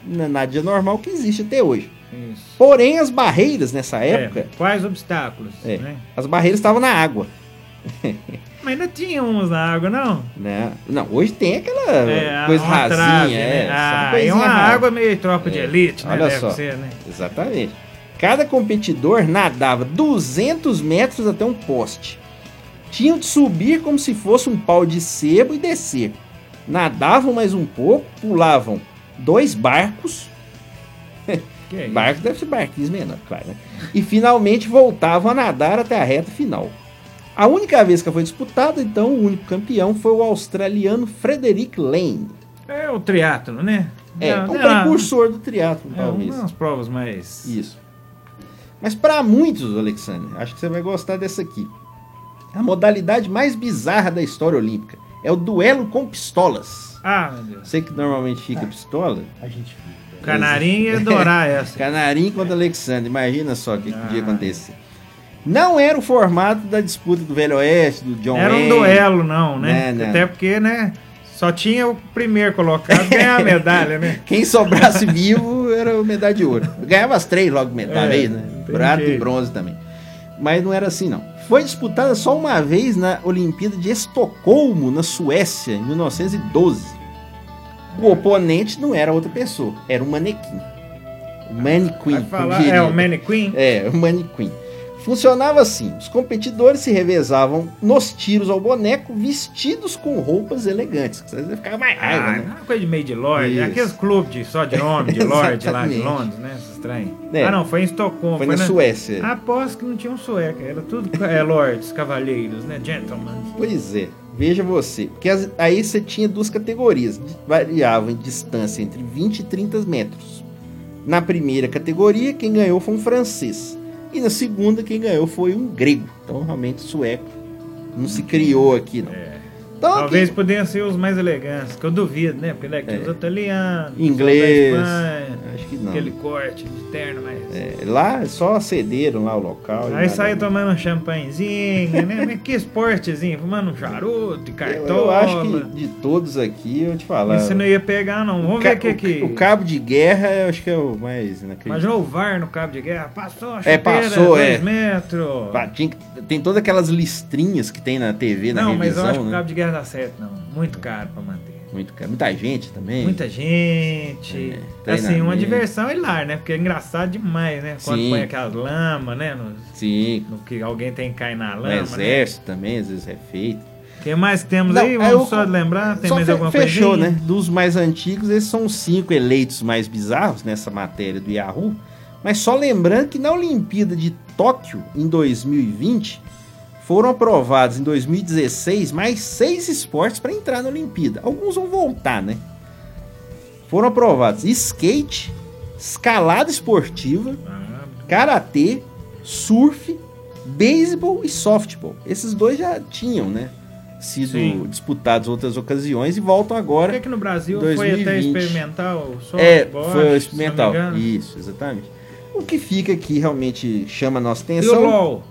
na, dia normal que existe até hoje. Isso. Porém, as barreiras nessa É, época, quais obstáculos, É. né? as barreiras estavam na água. Mas ainda tinha uns na água, não? Né? Não, hoje tem aquela É, coisa rasinha. trave, é, né? só Ah, coisinha uma rasa. água meio tropa de É, elite, né? olha Deve só. ser, né? Exatamente. Cada competidor nadava 200 metros até um poste. Tinham de subir como se fosse um pau de sebo e descer. Nadavam mais um pouco, pulavam dois barcos. Que é? Barco deve ser barquinhos menor, claro. Né? E finalmente voltavam a nadar até a reta final. A única vez que foi disputada, então, o único campeão foi o australiano Frederick Lane. É o triatlo, né? É, Não, um não, precursor do triatlo, É talvez. umas provas mais... Isso. Mas para muitos, Alexandre, acho que você vai gostar dessa aqui. A modalidade mais bizarra da história olímpica é o duelo com pistolas. Ah, meu Deus. Você que normalmente fica pistola, A gente fica. O Canarinho ia adorar essa. Canarinho contra Alexandre, imagina só o que, que podia Ah. acontecer. Não era o formato da disputa do Velho Oeste, do John Era um Wayne. duelo, não, né? Né, né. Até porque, né? Só tinha o primeiro colocado ganhar a medalha, né? Quem sobrasse vivo era o medalha de ouro. Ganhava as três logo medalha É, aí, né? Prata e bronze também. Mas não era assim, não. Foi disputada só uma vez na Olimpíada de Estocolmo, na Suécia, em 1912. O oponente não era outra pessoa, era um manequim. O mannequin. Vai falar, é o Mannequin? É, o manequim. Funcionava assim: os competidores se revezavam nos tiros ao boneco vestidos com roupas elegantes. Que Você ficava mais raiva, Ah, né? é coisa de meio de Lorde. Isso. Aqueles clubes de, só de homem, de Lorde lá de. Londres, né? Trem. É. Ah, não, foi em Estocolmo. Foi na Suécia. Aposto que não tinha um sueca. Era tudo é, lords, cavalheiros, né? Gentlemen. Pois é, veja você. Porque as- aí você tinha duas categorias, variavam em distância entre 20 e 30 metros. Na primeira categoria, quem ganhou foi um francês. E na segunda, quem ganhou foi um grego. Então, realmente, sueco não se criou aqui, não. É. Então, Talvez quem- pudessem ser os mais elegantes, que eu duvido, né? Porque daqui É. os italianos, Inglês, os não. aquele corte de terno, mas. É, lá só cederam lá o local. Aí nada sai mais. tomando um champanhezinho, né? Mas que esportezinho, fumando um charuto, eu, cartola. eu acho que de todos aqui, eu te falar. Isso não ia pegar, não. Vamos ver o que que. o, cabo de guerra, eu acho que é o mais. Imagina o VAR no cabo de guerra. Passou a É, chuteira, passou, dois é. metros. Que- tem todas aquelas listrinhas que tem na TV, na não, mas revisão, eu acho que o né? cabo de guerra dá certo, não. Muito caro pra manter. Muito caro. Muita gente também. Muita gente. É, assim, uma diversão hilar, né? Porque é engraçado demais, né? Quando Sim. põe aquelas lamas, né? No, Sim. no que alguém tem que cair na No lama, né? exército também, às vezes é feito. O que mais que temos Não, aí? aí Vamos eu- só lembrar? Tem Só mais fe- alguma fechou, coisinha? né? Dos mais antigos, esses são os cinco eleitos mais bizarros nessa matéria do Yahoo. Mas só lembrando que na Olimpíada de Tóquio, em 2020, foram aprovados em 2016 mais seis esportes para entrar na Olimpíada. Alguns vão voltar, né? Foram aprovados skate, escalada esportiva, Ah, karatê, surf, beisebol e softball. Esses dois já tinham, né? Sido Sim. disputados em outras ocasiões e voltam Por que, agora. no Brasil foi até 2020. experimental? É, bote, foi se experimental. Isso, exatamente. O que fica aqui realmente chama a nossa E o atenção. LOL?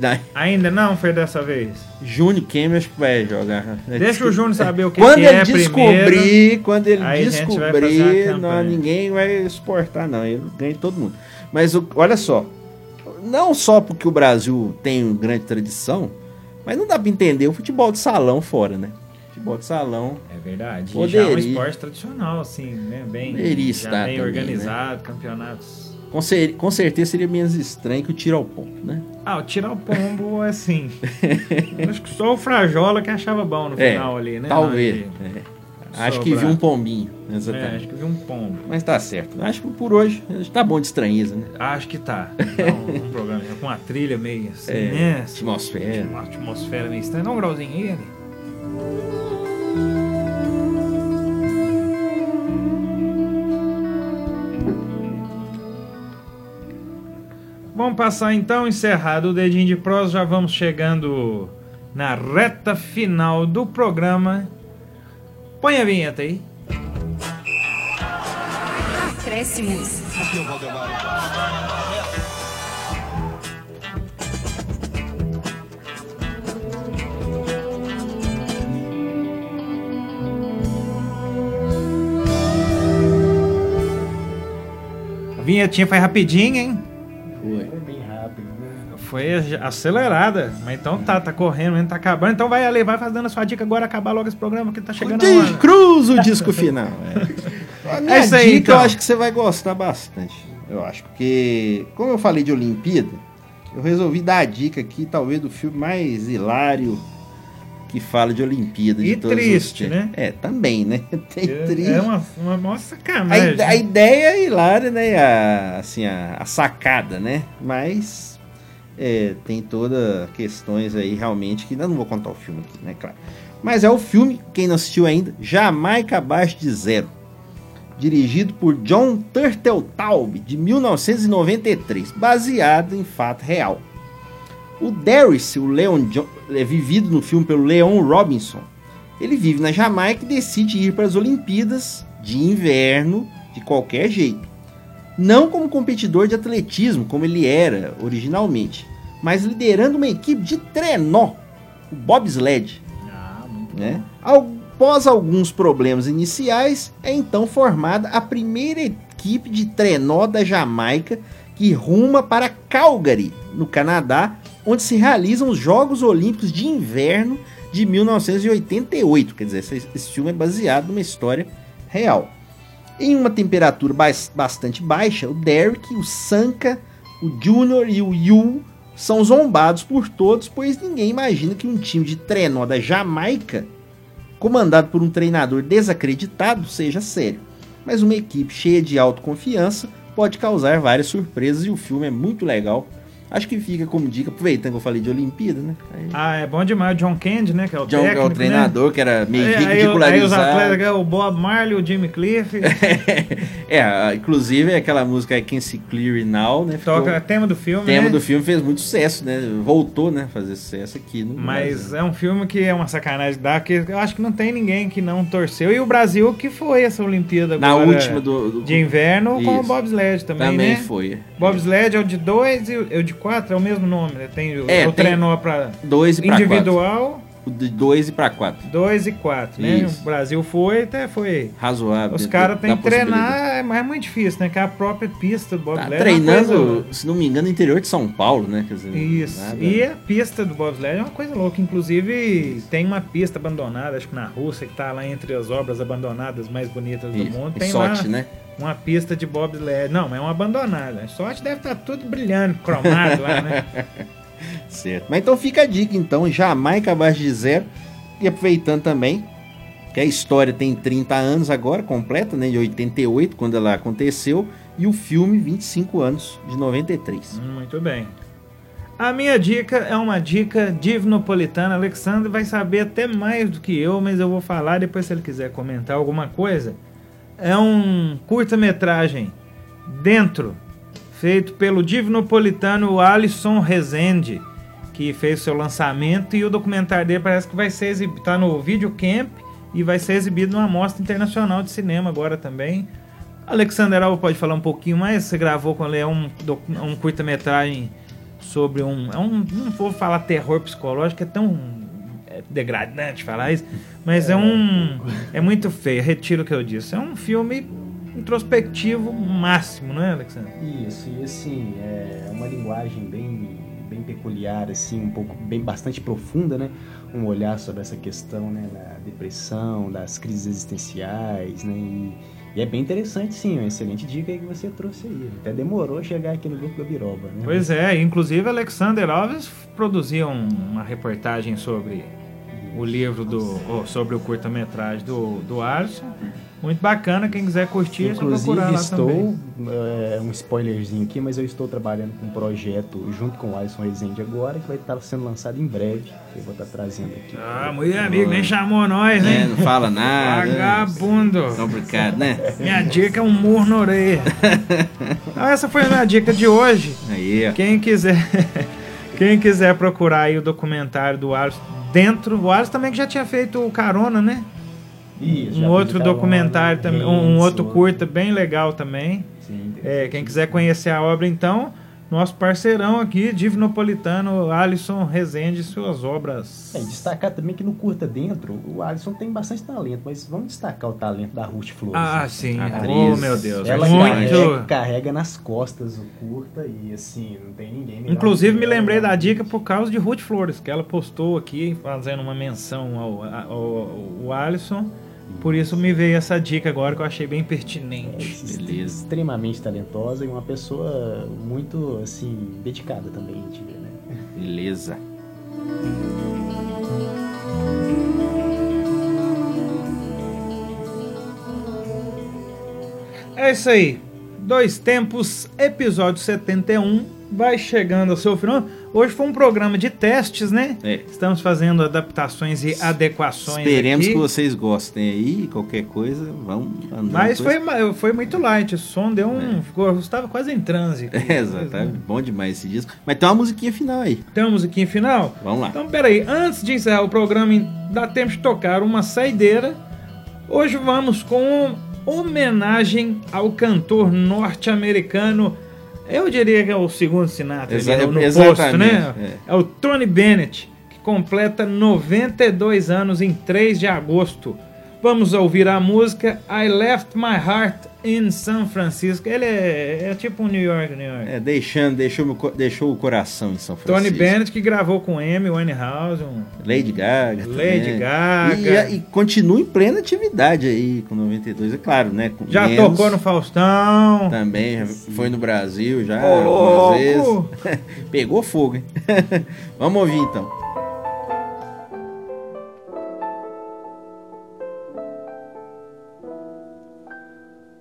Da- Ainda não foi dessa vez? Júnior que vai jogar. Deixa o Júnior saber o que, quando que ele é descobrir, primeiro. quando ele vai descobrir, não, ninguém vai suportar, não. Ele ganha todo mundo. Mas olha só, não só porque o Brasil tem grande tradição, mas não dá pra entender o futebol de salão fora, né? Futebol de salão. É verdade. Poderia. Já é um esporte tradicional, assim, né? Bem, Poderia já estar bem também, organizado, campeonatos. Com, cer- com certeza seria menos estranho que o tiro ao ponto, né? Ah, o tirar o pombo, assim. acho que só o Frajola que achava bom no É, final ali, né? Talvez. Hora é. Acho que viu um pombinho. É, Exatamente. acho que vi um pombo. Mas tá certo. Acho que por hoje tá bom de estranheza, né? Acho que tá. Então, um programa com uma trilha meio assim, É, né? atmosfera. Uma atmosfera meio estranha. Dá um grauzinho aí, ali. Vamos passar então, encerrado o dedinho de prosa, já vamos chegando na reta final do programa. Põe a vinheta aí. Acréscimos. A vinhetinha foi rapidinha, hein? Foi. Foi bem rápido, né? Foi acelerada, mas então tá, tá correndo, mesmo, tá acabando. Então vai ali, vai fazendo a sua dica agora, acabar logo esse programa que tá chegando a Diz- hora. Cruza o disco final. É. A minha É isso aí, dica então. eu acho que você vai gostar bastante. Eu acho. Porque, como eu falei de Olimpíada, eu resolvi dar a dica aqui, talvez, do filme mais hilário que fala de Olimpíada. E de todos os triste, tempos. né? É, também, né? Tem triste. É uma, uma maior A, sacanagem. ide- a ideia é hilária, né? A, assim, a, a sacada, né? Mas é, tem todas questões aí realmente que eu não vou contar o filme aqui, né? Claro. Mas é o filme, quem não assistiu ainda, Jamaica Abaixo de Zero. Dirigido por John Turteltaub, de 1993, baseado em fato real. O Darius, o Leon é vivido no filme pelo Leon Robinson, ele vive na Jamaica e decide ir para as Olimpíadas de inverno de qualquer jeito. Não como competidor de atletismo, como ele era originalmente, mas liderando uma equipe de trenó, o bobsled. Ah, Né? Após alguns problemas iniciais, é então formada a primeira equipe de trenó da Jamaica que ruma para Calgary, no Canadá, onde se realizam os Jogos Olímpicos de Inverno de 1988. Quer dizer, esse, filme é baseado numa história real. Em uma temperatura bas- bastante baixa, o Derek, o Sanka, o Junior e o Yu são zombados por todos, pois ninguém imagina que um time de trenó da Jamaica, comandado por um treinador desacreditado, seja sério. Mas uma equipe cheia de autoconfiança pode causar várias surpresas e o filme é muito legal. Acho que fica como dica, aproveitando que eu falei de Olimpíada, né? Aí, Ah, é bom demais. O John Candy, né? Que é o John, que é técnico, o treinador, que era meio Né? Aí, aí, os ridicularizado. atletas, é o Bob Marley, o Jimmy Cliff, é, inclusive aquela música I Can See Clear Now, né? ficou- toca o tema do filme, tema né? do filme fez muito sucesso, né? Voltou, né? Fazer sucesso aqui no Mas Brasil. é um filme que é uma sacanagem dar, que eu acho que não tem ninguém que não torceu. E o Brasil que foi essa Olimpíada Na agora última do, do- de inverno com o Isso. bobsled também, também né? foi. Bobsled é o de dois e é o de quatro, é o mesmo nome, né? Tem o, É, o tem- trenó e pra quatro. individual, O De dois e pra quatro. dois e quatro, né? Isso. O Brasil foi, até foi... Razoável. Os caras têm que treinar, mas é muito difícil, né? Que a própria pista do Tá bobsled é uma treinando, coisa- se não me engano, no interior de São Paulo, né? Quer dizer, Isso. nada- E a pista do bobsled é uma coisa louca. Inclusive, tem uma pista abandonada, acho que na Rússia, que tá lá entre as obras abandonadas mais bonitas do Isso, mundo. em Tem lá né? uma pista de bobsled. Não, mas é uma abandonada. Sorte deve estar tudo brilhando, cromado lá, né? Certo. Mas então fica a dica, então, Jamaica abaixo de zero. E aproveitando também, que a história tem 30 anos agora, completa, né? De 88, quando ela aconteceu. E o filme, 25 anos, de 93. Muito bem. A minha dica é uma dica divnopolitana. Alexandre vai saber até mais do que eu, mas eu vou falar depois se ele quiser comentar alguma coisa. É um curta-metragem dentro, feito pelo divnopolitano Alisson Rezende, que fez seu lançamento e o documentário dele parece que vai ser exibido, tá no Videocamp e vai ser exibido numa mostra internacional de cinema agora também. Alexander Alva pode falar um pouquinho mais. Você gravou com ele é um, docu- um curta-metragem sobre um, é um. Não vou falar terror psicológico, é tão é degradante falar isso, mas é, um. É muito feio, retiro o que eu disse. É um filme introspectivo máximo, não é, Alexander? Isso, e assim, é uma linguagem bem, bem peculiar, assim, um pouco, bem bastante profunda, né? Um olhar sobre essa questão, né, da depressão, das crises existenciais, né? E, e é bem interessante, sim, uma excelente dica aí que você trouxe aí. Até demorou chegar aqui no grupo Gabiroba, né? Pois é, inclusive Alexander Alves produziu um- uma reportagem sobre o livro do, oh, sobre o curta-metragem do, do Alisson. Muito bacana, quem quiser curtir, é Inclusive, lá estou, também. é, um spoilerzinho aqui, mas eu estou trabalhando com um projeto junto com o Alisson Rezende agora, que vai estar sendo lançado em breve. que Eu vou estar trazendo aqui. Ah, muito amigo, nem chamou nós, É, né? não fala nada. Vagabundo. Complicado, né? Minha dica é um murro na orelha. Então, essa foi a minha dica de hoje. Aí, ó. Quem quiser, quem quiser procurar aí o documentário do Alisson dentro, o Alisson também que já tinha feito o Carona, né? Isso, Um outro documentário também, um, outro curta bem legal também. Sim, É, quem quiser conhecer a obra, então, nosso parceirão aqui, Divinopolitano, Alisson Rezende, suas obras. É, e destacar também que no curta dentro, o Alisson tem bastante talento, mas vamos destacar o talento da Ruth Flores. Ah, né? sim. Atriz. Oh, meu Deus. Ela muito. carrega, carrega nas costas o curta e assim, não tem ninguém Inclusive, me lembrei da dica por causa de Ruth Flores, que ela postou aqui, fazendo uma menção ao, ao, ao Alisson. Por isso me veio essa dica agora que eu achei bem pertinente. Beleza. Extremamente talentosa e uma pessoa muito, assim, dedicada também, a gente vê, né? Beleza. É isso aí. Dois Tempos, episódio 71, vai chegando ao seu final. Hoje foi um programa de testes, né? É. Estamos fazendo adaptações e adequações Esperemos aqui. que vocês gostem aí. Qualquer coisa, vão andando. Mas foi, foi muito light, o som deu um... Ficou, eu estava quase em transe. É, exato. tá Bom demais esse disco. Mas tem uma musiquinha final aí. Tem uma musiquinha final? Vamos lá. Então, peraí, antes de encerrar o programa, dá tempo de tocar uma saideira. Hoje vamos com homenagem ao cantor norte-americano. Eu diria que é o segundo Sinatra Exa- ali, no exatamente, posto, né? é. É o Tony Bennett, que completa 92 anos em 3 de agosto. Vamos ouvir a música I Left My Heart in San Francisco. Ele é, é tipo um New York, New York. É, deixando, deixou, deixou o coração em São Tony Francisco. Bennett que gravou com Amy Winehouse, um Lady Gaga. Lady. Gaga. E, e continua em plena atividade aí com 92, é claro, né? Com Já menos, tocou no Faustão. Também, foi no Brasil já Ô, algumas louco! vezes. Pegou fogo, hein? Vamos ouvir então.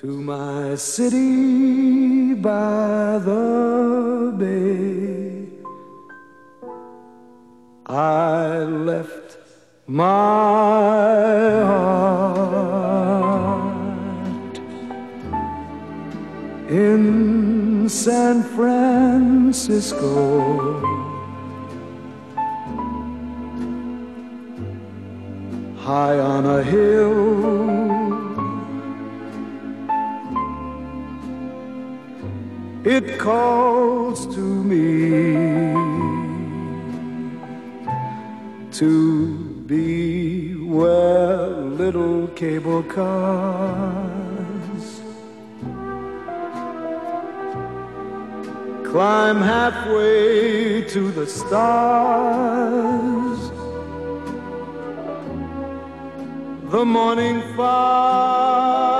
to my city by the bay. I left my heart in San Francisco. High on a hill it calls to me to be where little cable cars climb halfway to the stars. The morning fog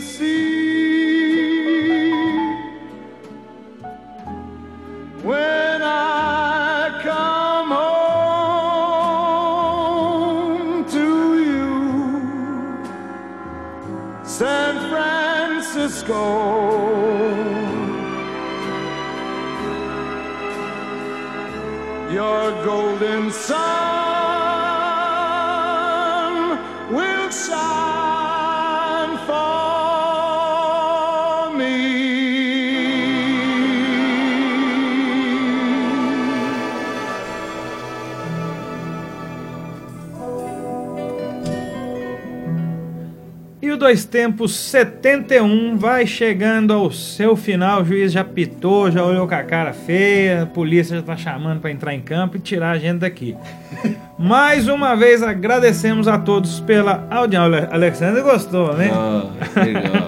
Your golden sun Dois Tempos 71 vai chegando ao seu final. O juiz já pitou, já olhou com a cara feia, a polícia já tá chamando para entrar em campo e tirar a gente daqui. Mais uma vez agradecemos a todos pela audiência. Alexandre gostou, né? Ah, legal.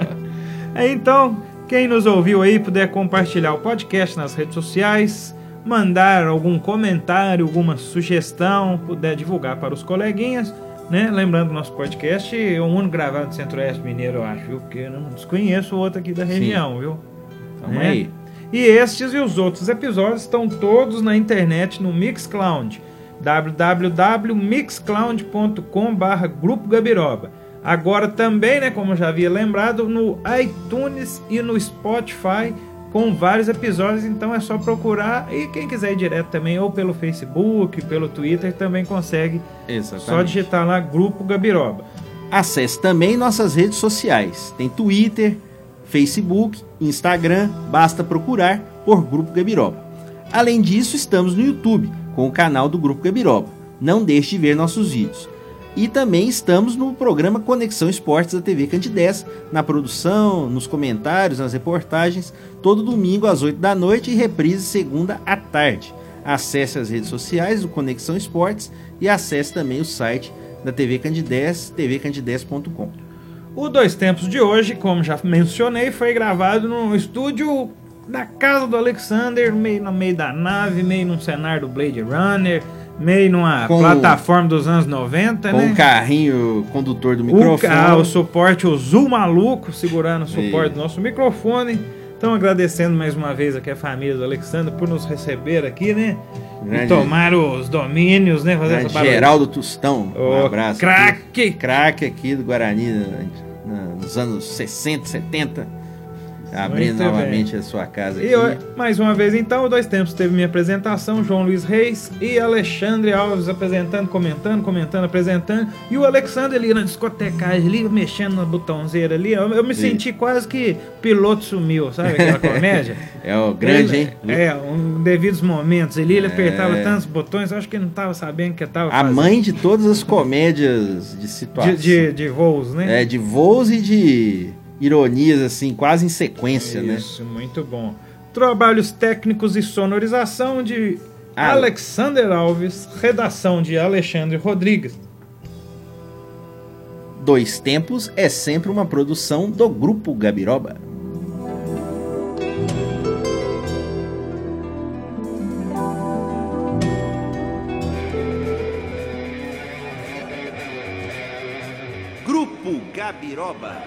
Então, quem nos ouviu aí puder compartilhar o podcast nas redes sociais, mandar algum comentário, alguma sugestão, puder divulgar para os coleguinhas, né? Lembrando que nosso podcast é o único gravado no Centro-Oeste Mineiro, eu acho, viu? Porque eu não desconheço o outro aqui da região, viu? Tamo né? aí. E estes e os outros episódios estão todos na internet no Mixcloud www.mixcloud.com.br Grupo Gabiroba. Agora também, né, como eu já havia lembrado, no iTunes e no Spotify com vários episódios, então é só procurar e quem quiser ir direto também ou pelo Facebook, pelo Twitter também consegue. Exatamente. Só digitar lá Grupo Gabiroba. Acesse também nossas redes sociais. Tem Twitter, Facebook, Instagram, basta procurar por Grupo Gabiroba. Além disso, estamos no YouTube com o canal do Grupo Gabiroba. Não deixe de ver nossos vídeos. E também estamos no programa Conexão Esportes da TV Candidez, na produção, nos comentários, nas reportagens, todo domingo às 8 da noite e reprise segunda à tarde. Acesse as redes sociais do Conexão Esportes e acesse também o site da TV Candidez, tvcandidez.com. O Dois Tempos de hoje, como já mencionei, foi gravado no estúdio da casa do Alexander, meio no meio da nave, meio num cenário do Blade Runner, meio numa Com- plataforma dos anos 90, Com né? o carrinho condutor do O, microfone. ca- o suporte, o Zoom maluco, segurando o suporte Isso. do nosso microfone. Então, agradecendo mais uma vez aqui a família do Alexander por nos receber aqui, né? E Grande- tomar os domínios, né? Fazer essa. Geraldo Tostão. um abraço. craque! Craque aqui do Guarani na- nos anos 60, 70. Abrindo Muito novamente a sua casa aqui. E eu- mais uma vez, então, o Dois Tempos teve minha apresentação, João Luiz Reis e Alexandre Alves apresentando, comentando, comentando, apresentando. E o Alexandre ali na discotecagem, ali mexendo na botãozeira ali. Eu, eu me senti quase que piloto sumiu, sabe aquela comédia? É o grande, hein? Ele- É, um devidos momentos ali, ele É. apertava tantos botões, acho que ele não estava sabendo que estava A mãe de todas as comédias de situação. de, de, de voos, né? É, de voos e de ironias, assim, quase em sequência, né? Isso, muito bom. Trabalhos técnicos e sonorização de Ah. Alexander Alves, redação de Alexandre Rodrigues. Dois Tempos é sempre uma produção do Grupo Gabiroba. Grupo Gabiroba.